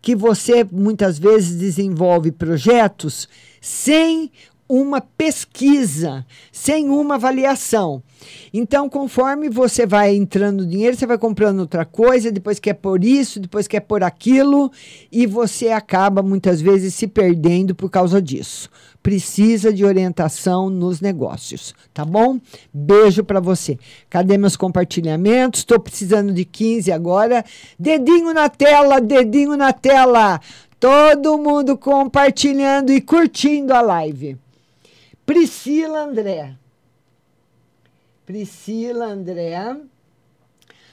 que você muitas vezes desenvolve projetos sem uma pesquisa, sem uma avaliação. Então, conforme você vai entrando dinheiro, você vai comprando outra coisa, depois quer por isso, depois quer por aquilo, e você acaba muitas vezes se perdendo por causa disso. Precisa de orientação nos negócios, tá bom? Beijo para você. Cadê meus compartilhamentos? Estou precisando de 15 agora. Dedinho na tela, dedinho na tela. Todo mundo compartilhando e curtindo a live. Priscila André. Priscila André.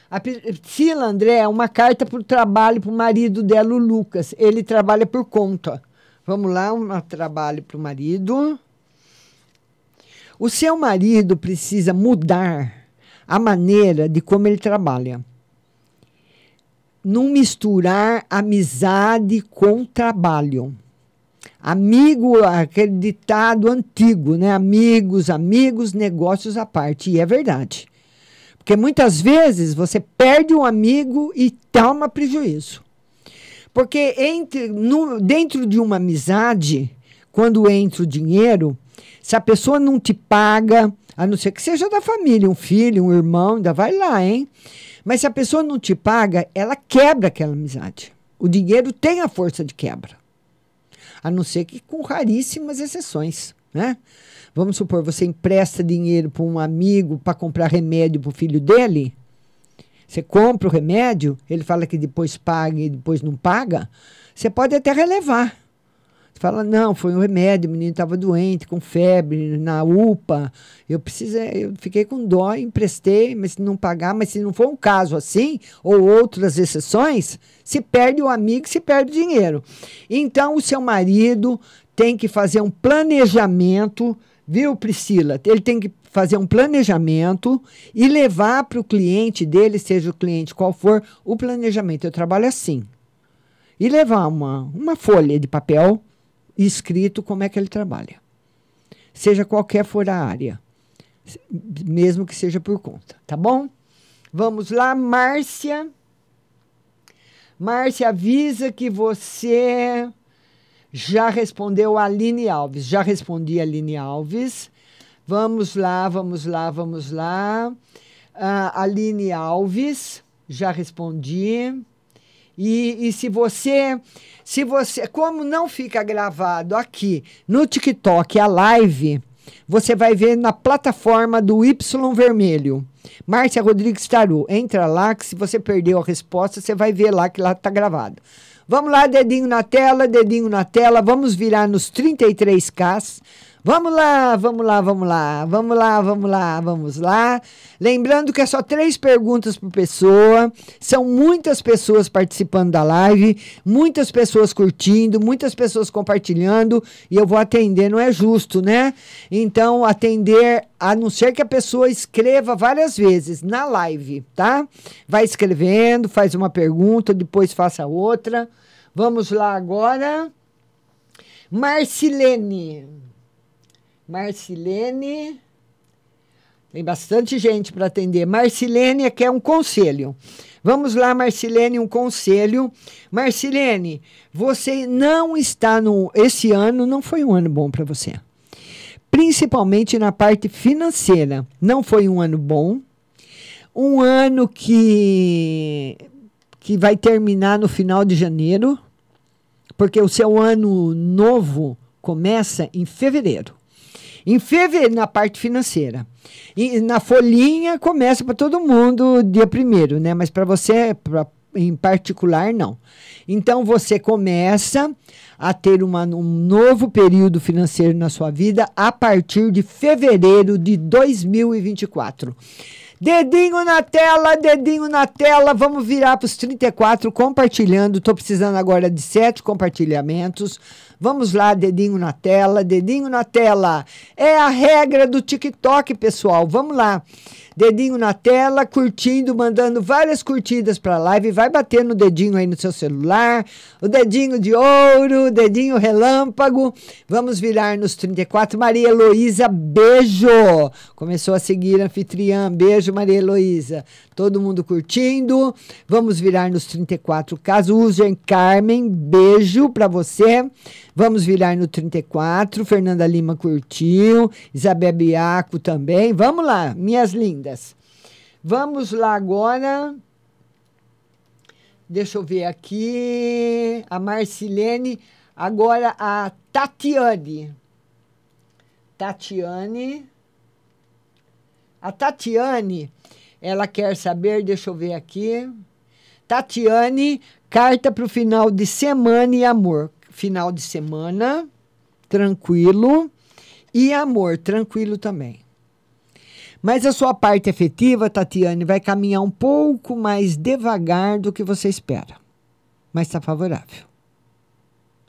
A Priscila André é uma carta para o trabalho para o marido dela, o Lucas. Ele trabalha por conta. Vamos lá, um trabalho para o marido. O seu marido precisa mudar a maneira de como ele trabalha. Não misturar amizade com trabalho. Amigo, aquele ditado antigo, né? Amigos, amigos, negócios à parte. E é verdade. Porque muitas vezes você perde um amigo e toma prejuízo. Porque entre, no, dentro de uma amizade, quando entra o dinheiro, se a pessoa não te paga, a não ser que seja da família, um filho, um irmão, ainda vai lá, hein? Mas se a pessoa não te paga, ela quebra aquela amizade. O dinheiro tem a força de quebra a não ser que com raríssimas exceções, né? Vamos supor, você empresta dinheiro para um amigo para comprar remédio para o filho dele. Você compra o remédio, ele fala que depois paga e depois não paga. Você pode até relevar. Fala, não, foi um remédio, o menino estava doente, com febre, na UPA. Eu precisei, eu fiquei com dó, emprestei, mas se não pagar, mas se não for um caso assim, ou outras exceções, se perde o amigo, se perde o dinheiro. Então, o seu marido tem que fazer um planejamento, viu, Priscila? Ele tem que fazer um planejamento e levar para o cliente dele, seja o cliente qual for, o planejamento. Eu trabalho assim. E levar uma, uma folha de papel escrito como é que ele trabalha. Seja qualquer for a área, mesmo que seja por conta, tá bom? Vamos lá, Márcia. Márcia avisa que você já respondeu a Aline Alves. Já respondi a Aline Alves. Vamos lá, vamos lá, vamos lá. Uh, Aline Alves, já respondi. E, e se você se você, como não fica gravado aqui no TikTok a live, você vai ver na plataforma do Y Vermelho. Márcia Rodrigues Taru. Entra lá que se você perdeu a resposta, você vai ver lá que lá está gravado. Vamos lá, dedinho na tela, dedinho na tela. Vamos virar nos 33Ks. Vamos lá, vamos lá, vamos lá, vamos lá, vamos lá, vamos lá. Lembrando que é só três perguntas por pessoa. São muitas pessoas participando da live, muitas pessoas curtindo, muitas pessoas compartilhando e eu vou atender, não é justo, né? Então, atender, a não ser que a pessoa escreva várias vezes na live, tá? Vai escrevendo, faz uma pergunta, depois faça outra. Vamos lá agora. Marcilene. Marcilene. Tem bastante gente para atender. Marcilene quer um conselho. Vamos lá, Marcilene, um conselho. Marcilene, você não está no. Esse ano não foi um ano bom para você. Principalmente na parte financeira. Não foi um ano bom. Um ano que, que vai terminar no final de janeiro, porque o seu ano novo começa em fevereiro. Em fevereiro, na parte financeira. E na folhinha começa para todo mundo dia primeiro, né? Mas para você, pra, em particular, não. Então você começa a ter uma, um novo período financeiro na sua vida a partir de fevereiro de 2024. Dedinho na tela, dedinho na tela. Vamos virar para os 34 compartilhando. Estou precisando agora de sete compartilhamentos. Vamos lá, dedinho na tela, dedinho na tela. É a regra do TikTok, pessoal. Vamos lá. Dedinho na tela, curtindo, mandando várias curtidas para a live. Vai batendo o dedinho aí no seu celular. O dedinho de ouro, o dedinho relâmpago. Vamos virar nos 34. Maria Heloísa, beijo. Começou a seguir anfitriã. Beijo, Maria Heloísa. Todo mundo curtindo. Vamos virar nos 34. Caso usem Carmen, beijo para você. Vamos virar no 34. Fernanda Lima curtiu. Isabel Biaco também. Vamos lá, minhas lindas. Vamos lá agora. Deixa eu ver aqui. A Marcilene. Agora a Tatiane. Tatiane. A Tatiane, ela quer saber, deixa eu ver aqui. Tatiane, carta para o final de semana e amor final de semana, tranquilo, e amor, tranquilo também. Mas a sua parte efetiva, Tatiane, vai caminhar um pouco mais devagar do que você espera. Mas está favorável.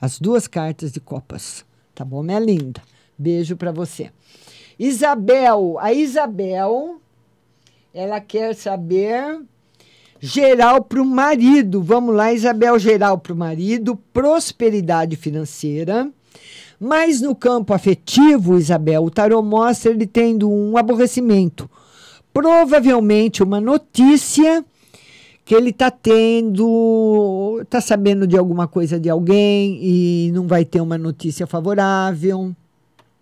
As duas cartas de copas. Tá bom, minha linda? Beijo para você. Isabel, a Isabel, ela quer saber Geral para o marido. Vamos lá, Isabel, geral para o marido, prosperidade financeira. Mas no campo afetivo, Isabel, o tarô mostra ele tendo um aborrecimento. Provavelmente uma notícia que ele está tendo, está sabendo de alguma coisa de alguém e não vai ter uma notícia favorável,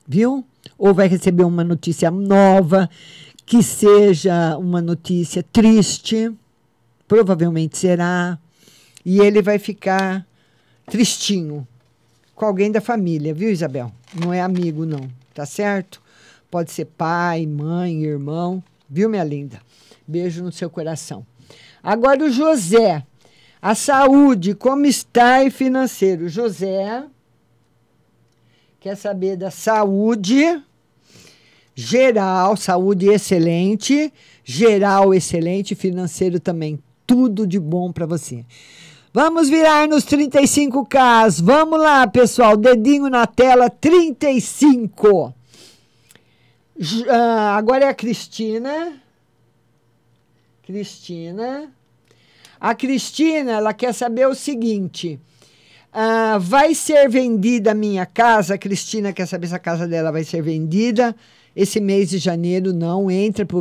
viu? Ou vai receber uma notícia nova que seja uma notícia triste provavelmente será, e ele vai ficar tristinho com alguém da família, viu, Isabel? Não é amigo, não, tá certo? Pode ser pai, mãe, irmão, viu, minha linda? Beijo no seu coração. Agora o José. A saúde, como está e financeiro? José quer saber da saúde geral, saúde excelente, geral excelente, financeiro também tudo de bom para você. Vamos virar nos 35K. Vamos lá, pessoal. Dedinho na tela, 35. Uh, ah, agora é a Cristina. Cristina. A Cristina, ela quer saber o seguinte. Uh, vai ser vendida a minha casa? A Cristina quer saber se a casa dela vai ser vendida. Esse mês de janeiro não entra para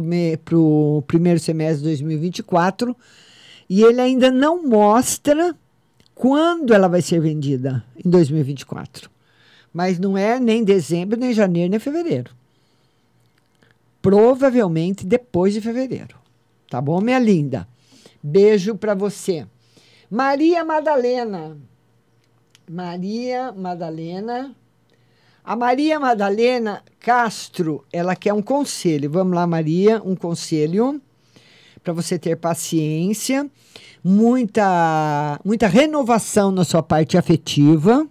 o primeiro semestre de 2024 e ele ainda não mostra quando ela vai ser vendida em 2024. Mas não é nem dezembro, nem janeiro, nem fevereiro. Provavelmente depois de fevereiro. Tá bom, minha linda? Beijo para você. Maria Madalena. Maria Madalena. A Maria Madalena Castro, ela quer um conselho. Vamos lá, Maria, um conselho para você ter paciência, muita muita renovação na sua parte afetiva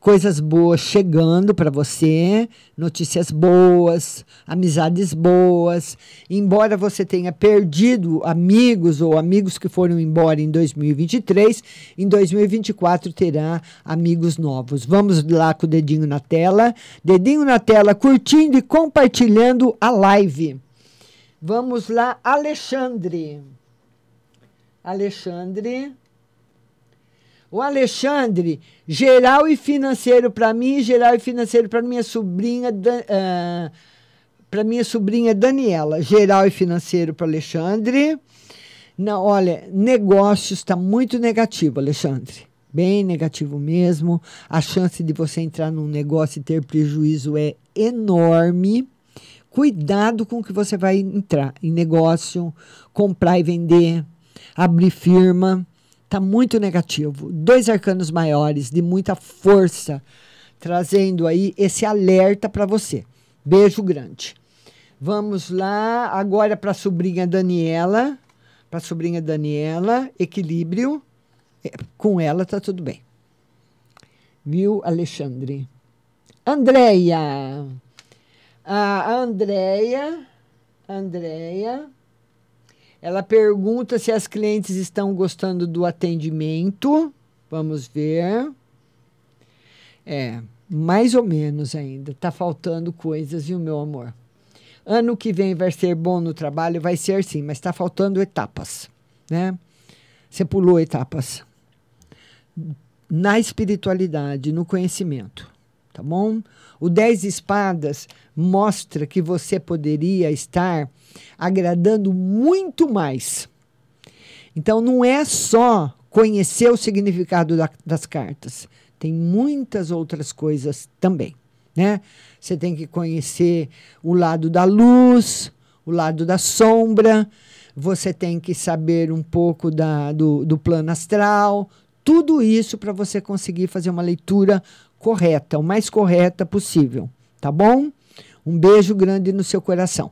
coisas boas chegando para você, notícias boas, amizades boas. Embora você tenha perdido amigos ou amigos que foram embora em 2023, em 2024 terá amigos novos. Vamos lá com o dedinho na tela, dedinho na tela, curtindo e compartilhando a live. Vamos lá, Alexandre. Alexandre. O Alexandre, geral e financeiro para mim, geral e financeiro para minha sobrinha, uh, para minha sobrinha Daniela. Geral e financeiro para Alexandre. Não, olha, negócios está muito negativo, Alexandre. Bem negativo mesmo. A chance de você entrar num negócio e ter prejuízo é enorme. Cuidado com o que você vai entrar em negócio, comprar e vender, abrir firma Está muito negativo. Dois arcanos maiores, de muita força, trazendo aí esse alerta para você. Beijo grande. Vamos lá, agora para a sobrinha Daniela. Para a sobrinha Daniela, equilíbrio. É, com ela tá tudo bem. Viu, Alexandre? Andréia. A Andréia. Andréia ela pergunta se as clientes estão gostando do atendimento. Vamos ver. É, mais ou menos ainda. Tá faltando coisas, viu, meu amor? Ano que vem vai ser bom no trabalho, vai ser sim, mas está faltando etapas, né? Você pulou etapas. Na espiritualidade, no conhecimento, tá bom? O 10 espadas mostra que você poderia estar agradando muito mais. Então, não é só conhecer o significado da, das cartas, tem muitas outras coisas também. Né? Você tem que conhecer o lado da luz, o lado da sombra, você tem que saber um pouco da, do, do plano astral, tudo isso para você conseguir fazer uma leitura correta, o mais correta possível, tá bom? Um beijo grande no seu coração.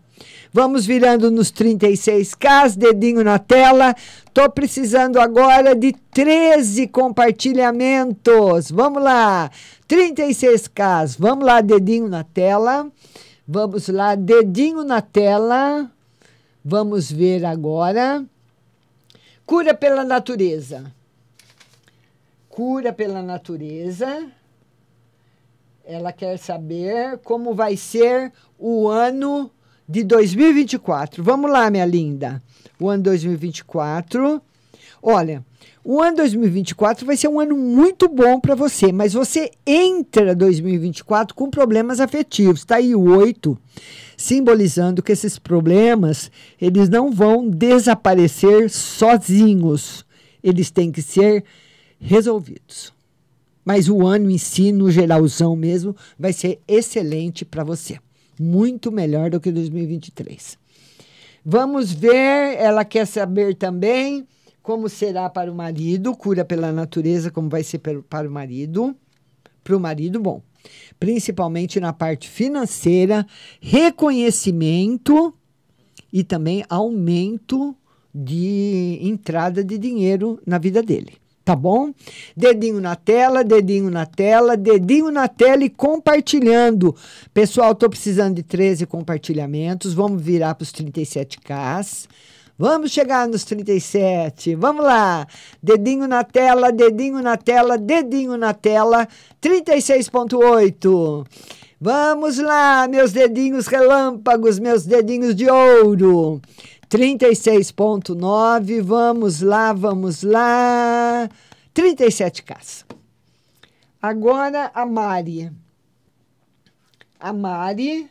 Vamos virando nos 36K, dedinho na tela. Tô precisando agora de 13 compartilhamentos. Vamos lá. 36K. Vamos lá, dedinho na tela. Vamos lá, dedinho na tela. Vamos ver agora. Cura pela natureza. Cura pela natureza. Ela quer saber como vai ser o ano de 2024. Vamos lá, minha linda. O ano 2024. Olha, o ano 2024 vai ser um ano muito bom para você, mas você entra 2024 com problemas afetivos. Está aí o 8, simbolizando que esses problemas, eles não vão desaparecer sozinhos. Eles têm que ser resolvidos mas o ano em si, no geralzão mesmo, vai ser excelente para você. Muito melhor do que 2023. Vamos ver, ela quer saber também como será para o marido, cura pela natureza, como vai ser para o marido. Para o marido, bom, principalmente na parte financeira, reconhecimento e também aumento de entrada de dinheiro na vida dele tá bom? Dedinho na tela, dedinho na tela, dedinho na tela e compartilhando. Pessoal, tô precisando de 13 compartilhamentos. Vamos virar para os 37K. Vamos chegar nos 37. Vamos lá. Dedinho na tela, dedinho na tela, dedinho na tela. 36.8. Vamos lá, meus dedinhos relâmpagos, meus dedinhos de ouro. 36,9. Vamos lá, vamos lá. 37 casas. Agora a Mari. A Mari.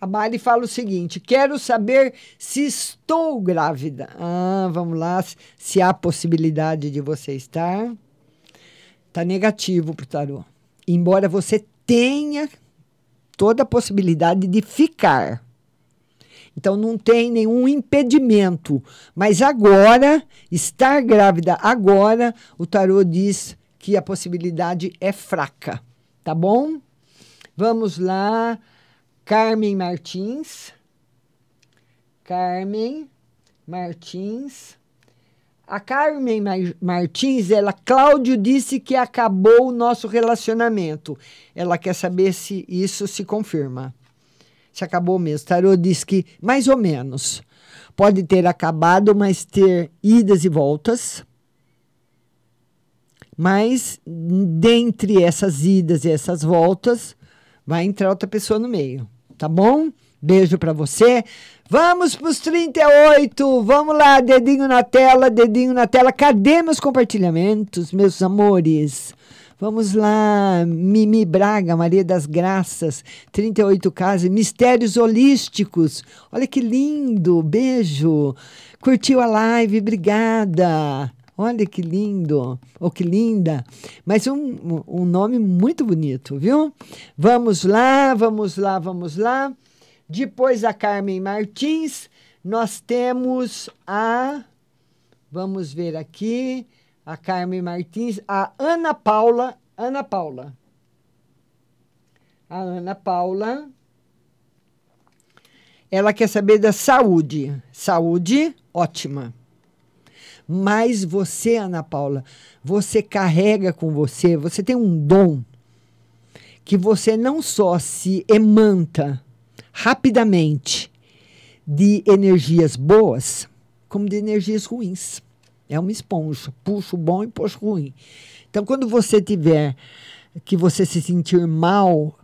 A Mari fala o seguinte: quero saber se estou grávida. Ah, vamos lá. Se há possibilidade de você estar. Tá negativo para o tarô. Embora você tenha toda a possibilidade de ficar. Então não tem nenhum impedimento. Mas agora, estar grávida agora, o tarô diz que a possibilidade é fraca. tá bom? Vamos lá. Carmen Martins. Carmen Martins. A Carmen Martins, ela, Cláudio disse que acabou o nosso relacionamento. Ela quer saber se isso se confirma. Se acabou mesmo. Tarô diz que mais ou menos. Pode ter acabado, mas ter idas e voltas. Mas dentre essas idas e essas voltas, vai entrar outra pessoa no meio, tá bom? Beijo para você. Vamos para os 38. Vamos lá, dedinho na tela, dedinho na tela. Cadê meus compartilhamentos, meus amores? Vamos lá, Mimi Braga, Maria das Graças, 38 casas, Mistérios Holísticos. Olha que lindo, beijo. Curtiu a live, obrigada. Olha que lindo, ou oh, que linda. Mas um, um nome muito bonito, viu? Vamos lá, vamos lá, vamos lá. Depois a Carmen Martins, nós temos a. Vamos ver aqui. A Carmen Martins, a Ana Paula. Ana Paula. A Ana Paula. Ela quer saber da saúde. Saúde, ótima. Mas você, Ana Paula, você carrega com você, você tem um dom que você não só se emanta rapidamente de energias boas, como de energias ruins. É uma esponja, puxa o bom e puxa o ruim. Então, quando você tiver que você se sentir mal,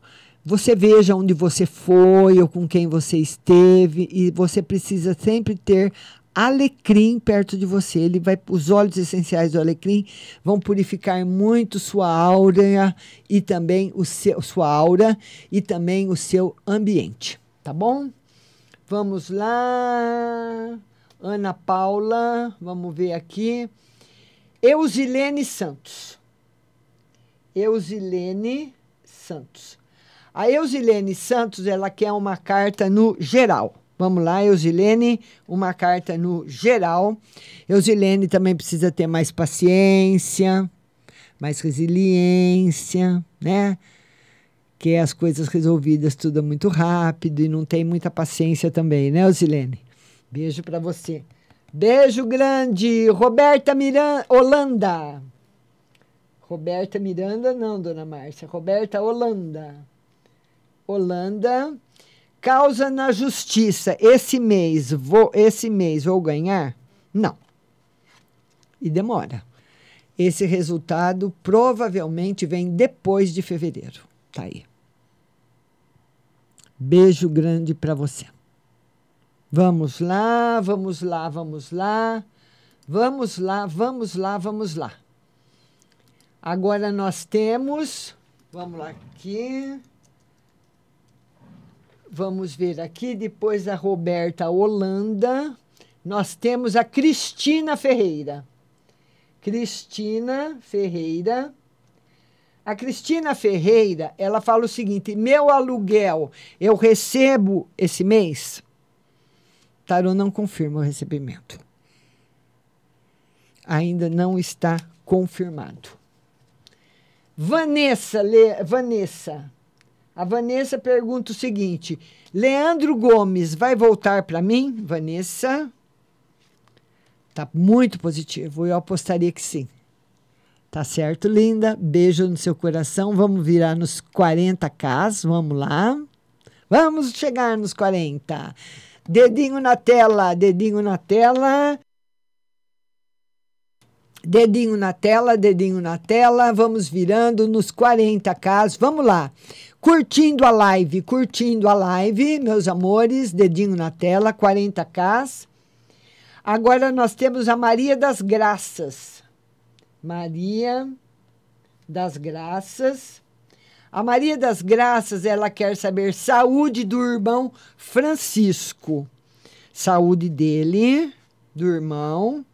você veja onde você foi ou com quem você esteve e você precisa sempre ter alecrim perto de você. Ele vai, os óleos essenciais do alecrim vão purificar muito sua aura e também o seu, sua aura e também o seu ambiente tá bom? Vamos lá. Ana Paula, vamos ver aqui. Eusilene Santos. Eusilene Santos. A Eusilene Santos, ela quer uma carta no geral. Vamos lá, Eusilene, uma carta no geral. Eusilene também precisa ter mais paciência, mais resiliência, né? quer as coisas resolvidas tudo muito rápido e não tem muita paciência também, né, Osilene? Beijo para você. Beijo grande, Roberta Miranda, Holanda. Roberta Miranda, não, dona Márcia. Roberta Holanda. Holanda. Causa na justiça. Esse mês, vou, esse mês vou ganhar? Não. E demora. Esse resultado provavelmente vem depois de fevereiro. Tá aí. Beijo grande para você. Vamos lá, vamos lá, vamos lá. Vamos lá, vamos lá, vamos lá. Agora nós temos, vamos lá aqui. Vamos ver aqui, depois a Roberta Holanda, nós temos a Cristina Ferreira. Cristina Ferreira. A Cristina Ferreira, ela fala o seguinte: meu aluguel eu recebo esse mês? Tarô não confirma o recebimento. Ainda não está confirmado. Vanessa, Le, Vanessa. A Vanessa pergunta o seguinte: Leandro Gomes vai voltar para mim? Vanessa. Tá muito positivo. Eu apostaria que sim. Tá certo, linda? Beijo no seu coração. Vamos virar nos 40K. Vamos lá. Vamos chegar nos 40. Dedinho na tela, dedinho na tela. Dedinho na tela, dedinho na tela. Vamos virando nos 40K. Vamos lá. Curtindo a live, curtindo a live, meus amores. Dedinho na tela, 40K. Agora nós temos a Maria das Graças. Maria das Graças. A Maria das Graças, ela quer saber saúde do irmão Francisco. Saúde dele, do irmão.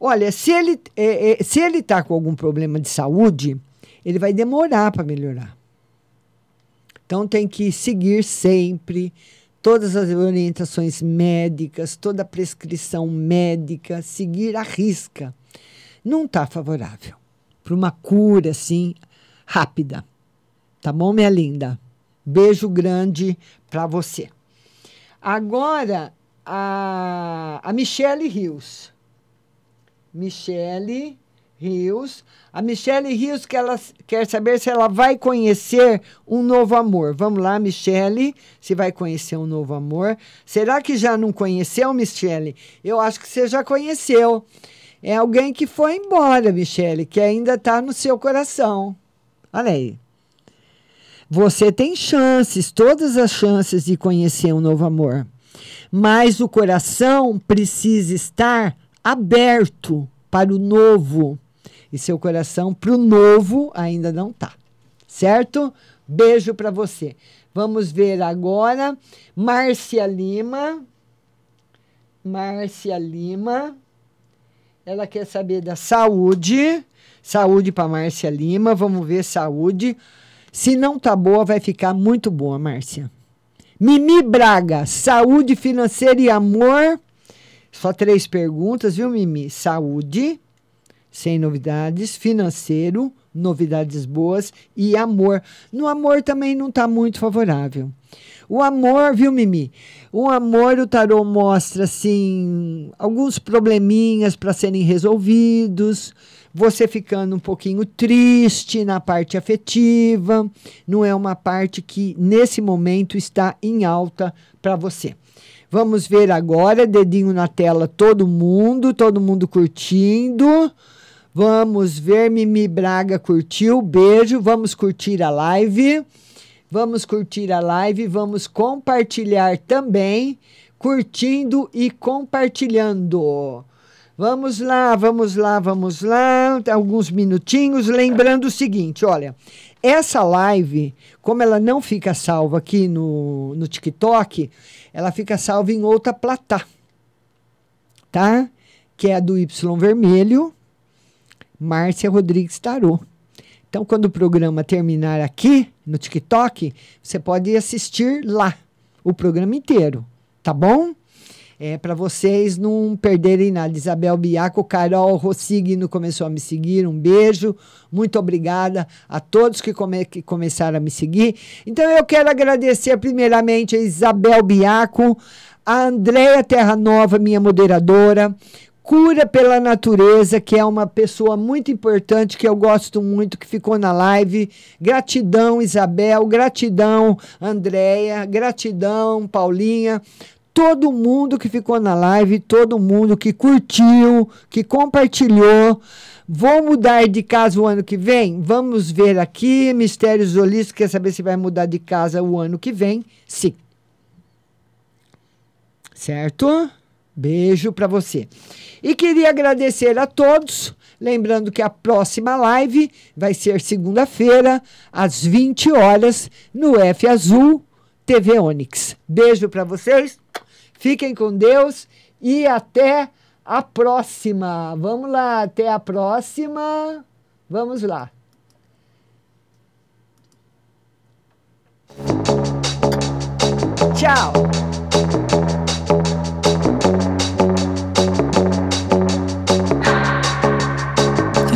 Olha, se ele é, é, se ele está com algum problema de saúde, ele vai demorar para melhorar. Então tem que seguir sempre todas as orientações médicas, toda a prescrição médica, seguir a risca não está favorável para uma cura assim rápida. Tá bom, minha linda? Beijo grande para você. Agora, a, a Michele Rios. Michele Rios. A Michele Rios que ela quer saber se ela vai conhecer um novo amor. Vamos lá, Michele, se vai conhecer um novo amor. Será que já não conheceu, Michele? Eu acho que você já conheceu. É alguém que foi embora, Michele, que ainda está no seu coração. Olha aí. Você tem chances, todas as chances de conhecer um novo amor. Mas o coração precisa estar aberto para o novo. E seu coração para o novo ainda não tá. Certo? Beijo para você. Vamos ver agora Márcia Lima. Márcia Lima. Ela quer saber da saúde. Saúde para Márcia Lima. Vamos ver saúde. Se não tá boa, vai ficar muito boa, Márcia. Mimi Braga, saúde financeira e amor. Só três perguntas, viu, Mimi? Saúde, sem novidades, financeiro, novidades boas e amor. No amor também não está muito favorável. O amor, viu, Mimi? O amor, o tarô mostra, assim, alguns probleminhas para serem resolvidos você ficando um pouquinho triste na parte afetiva, não é uma parte que nesse momento está em alta para você. Vamos ver agora, dedinho na tela, todo mundo, todo mundo curtindo. Vamos ver, Mimi Braga curtiu, beijo, vamos curtir a live. Vamos curtir a live, vamos compartilhar também, curtindo e compartilhando. Vamos lá, vamos lá, vamos lá. Alguns minutinhos. Lembrando o seguinte: olha, essa live, como ela não fica salva aqui no, no TikTok, ela fica salva em outra platá, tá? Que é a do Y Vermelho, Márcia Rodrigues Tarô. Então, quando o programa terminar aqui no TikTok, você pode assistir lá o programa inteiro, tá bom? É, para vocês não perderem nada. Isabel Biaco, Carol Rossigno começou a me seguir, um beijo, muito obrigada a todos que, come, que começaram a me seguir. Então eu quero agradecer primeiramente a Isabel Biaco, a Andréia Terra Nova, minha moderadora, Cura pela Natureza, que é uma pessoa muito importante, que eu gosto muito, que ficou na live. Gratidão, Isabel. Gratidão, Andréia. Gratidão, Paulinha todo mundo que ficou na live, todo mundo que curtiu, que compartilhou. Vou mudar de casa o ano que vem? Vamos ver aqui. Mistérios Holísticos quer saber se vai mudar de casa o ano que vem? Sim. Certo? Beijo para você. E queria agradecer a todos. Lembrando que a próxima live vai ser segunda-feira, às 20 horas, no F Azul TV Onix. Beijo para vocês. Fiquem com Deus e até a próxima. Vamos lá, até a próxima. Vamos lá. Tchau.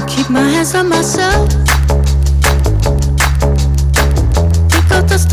keep my hands on myself. Pick up dust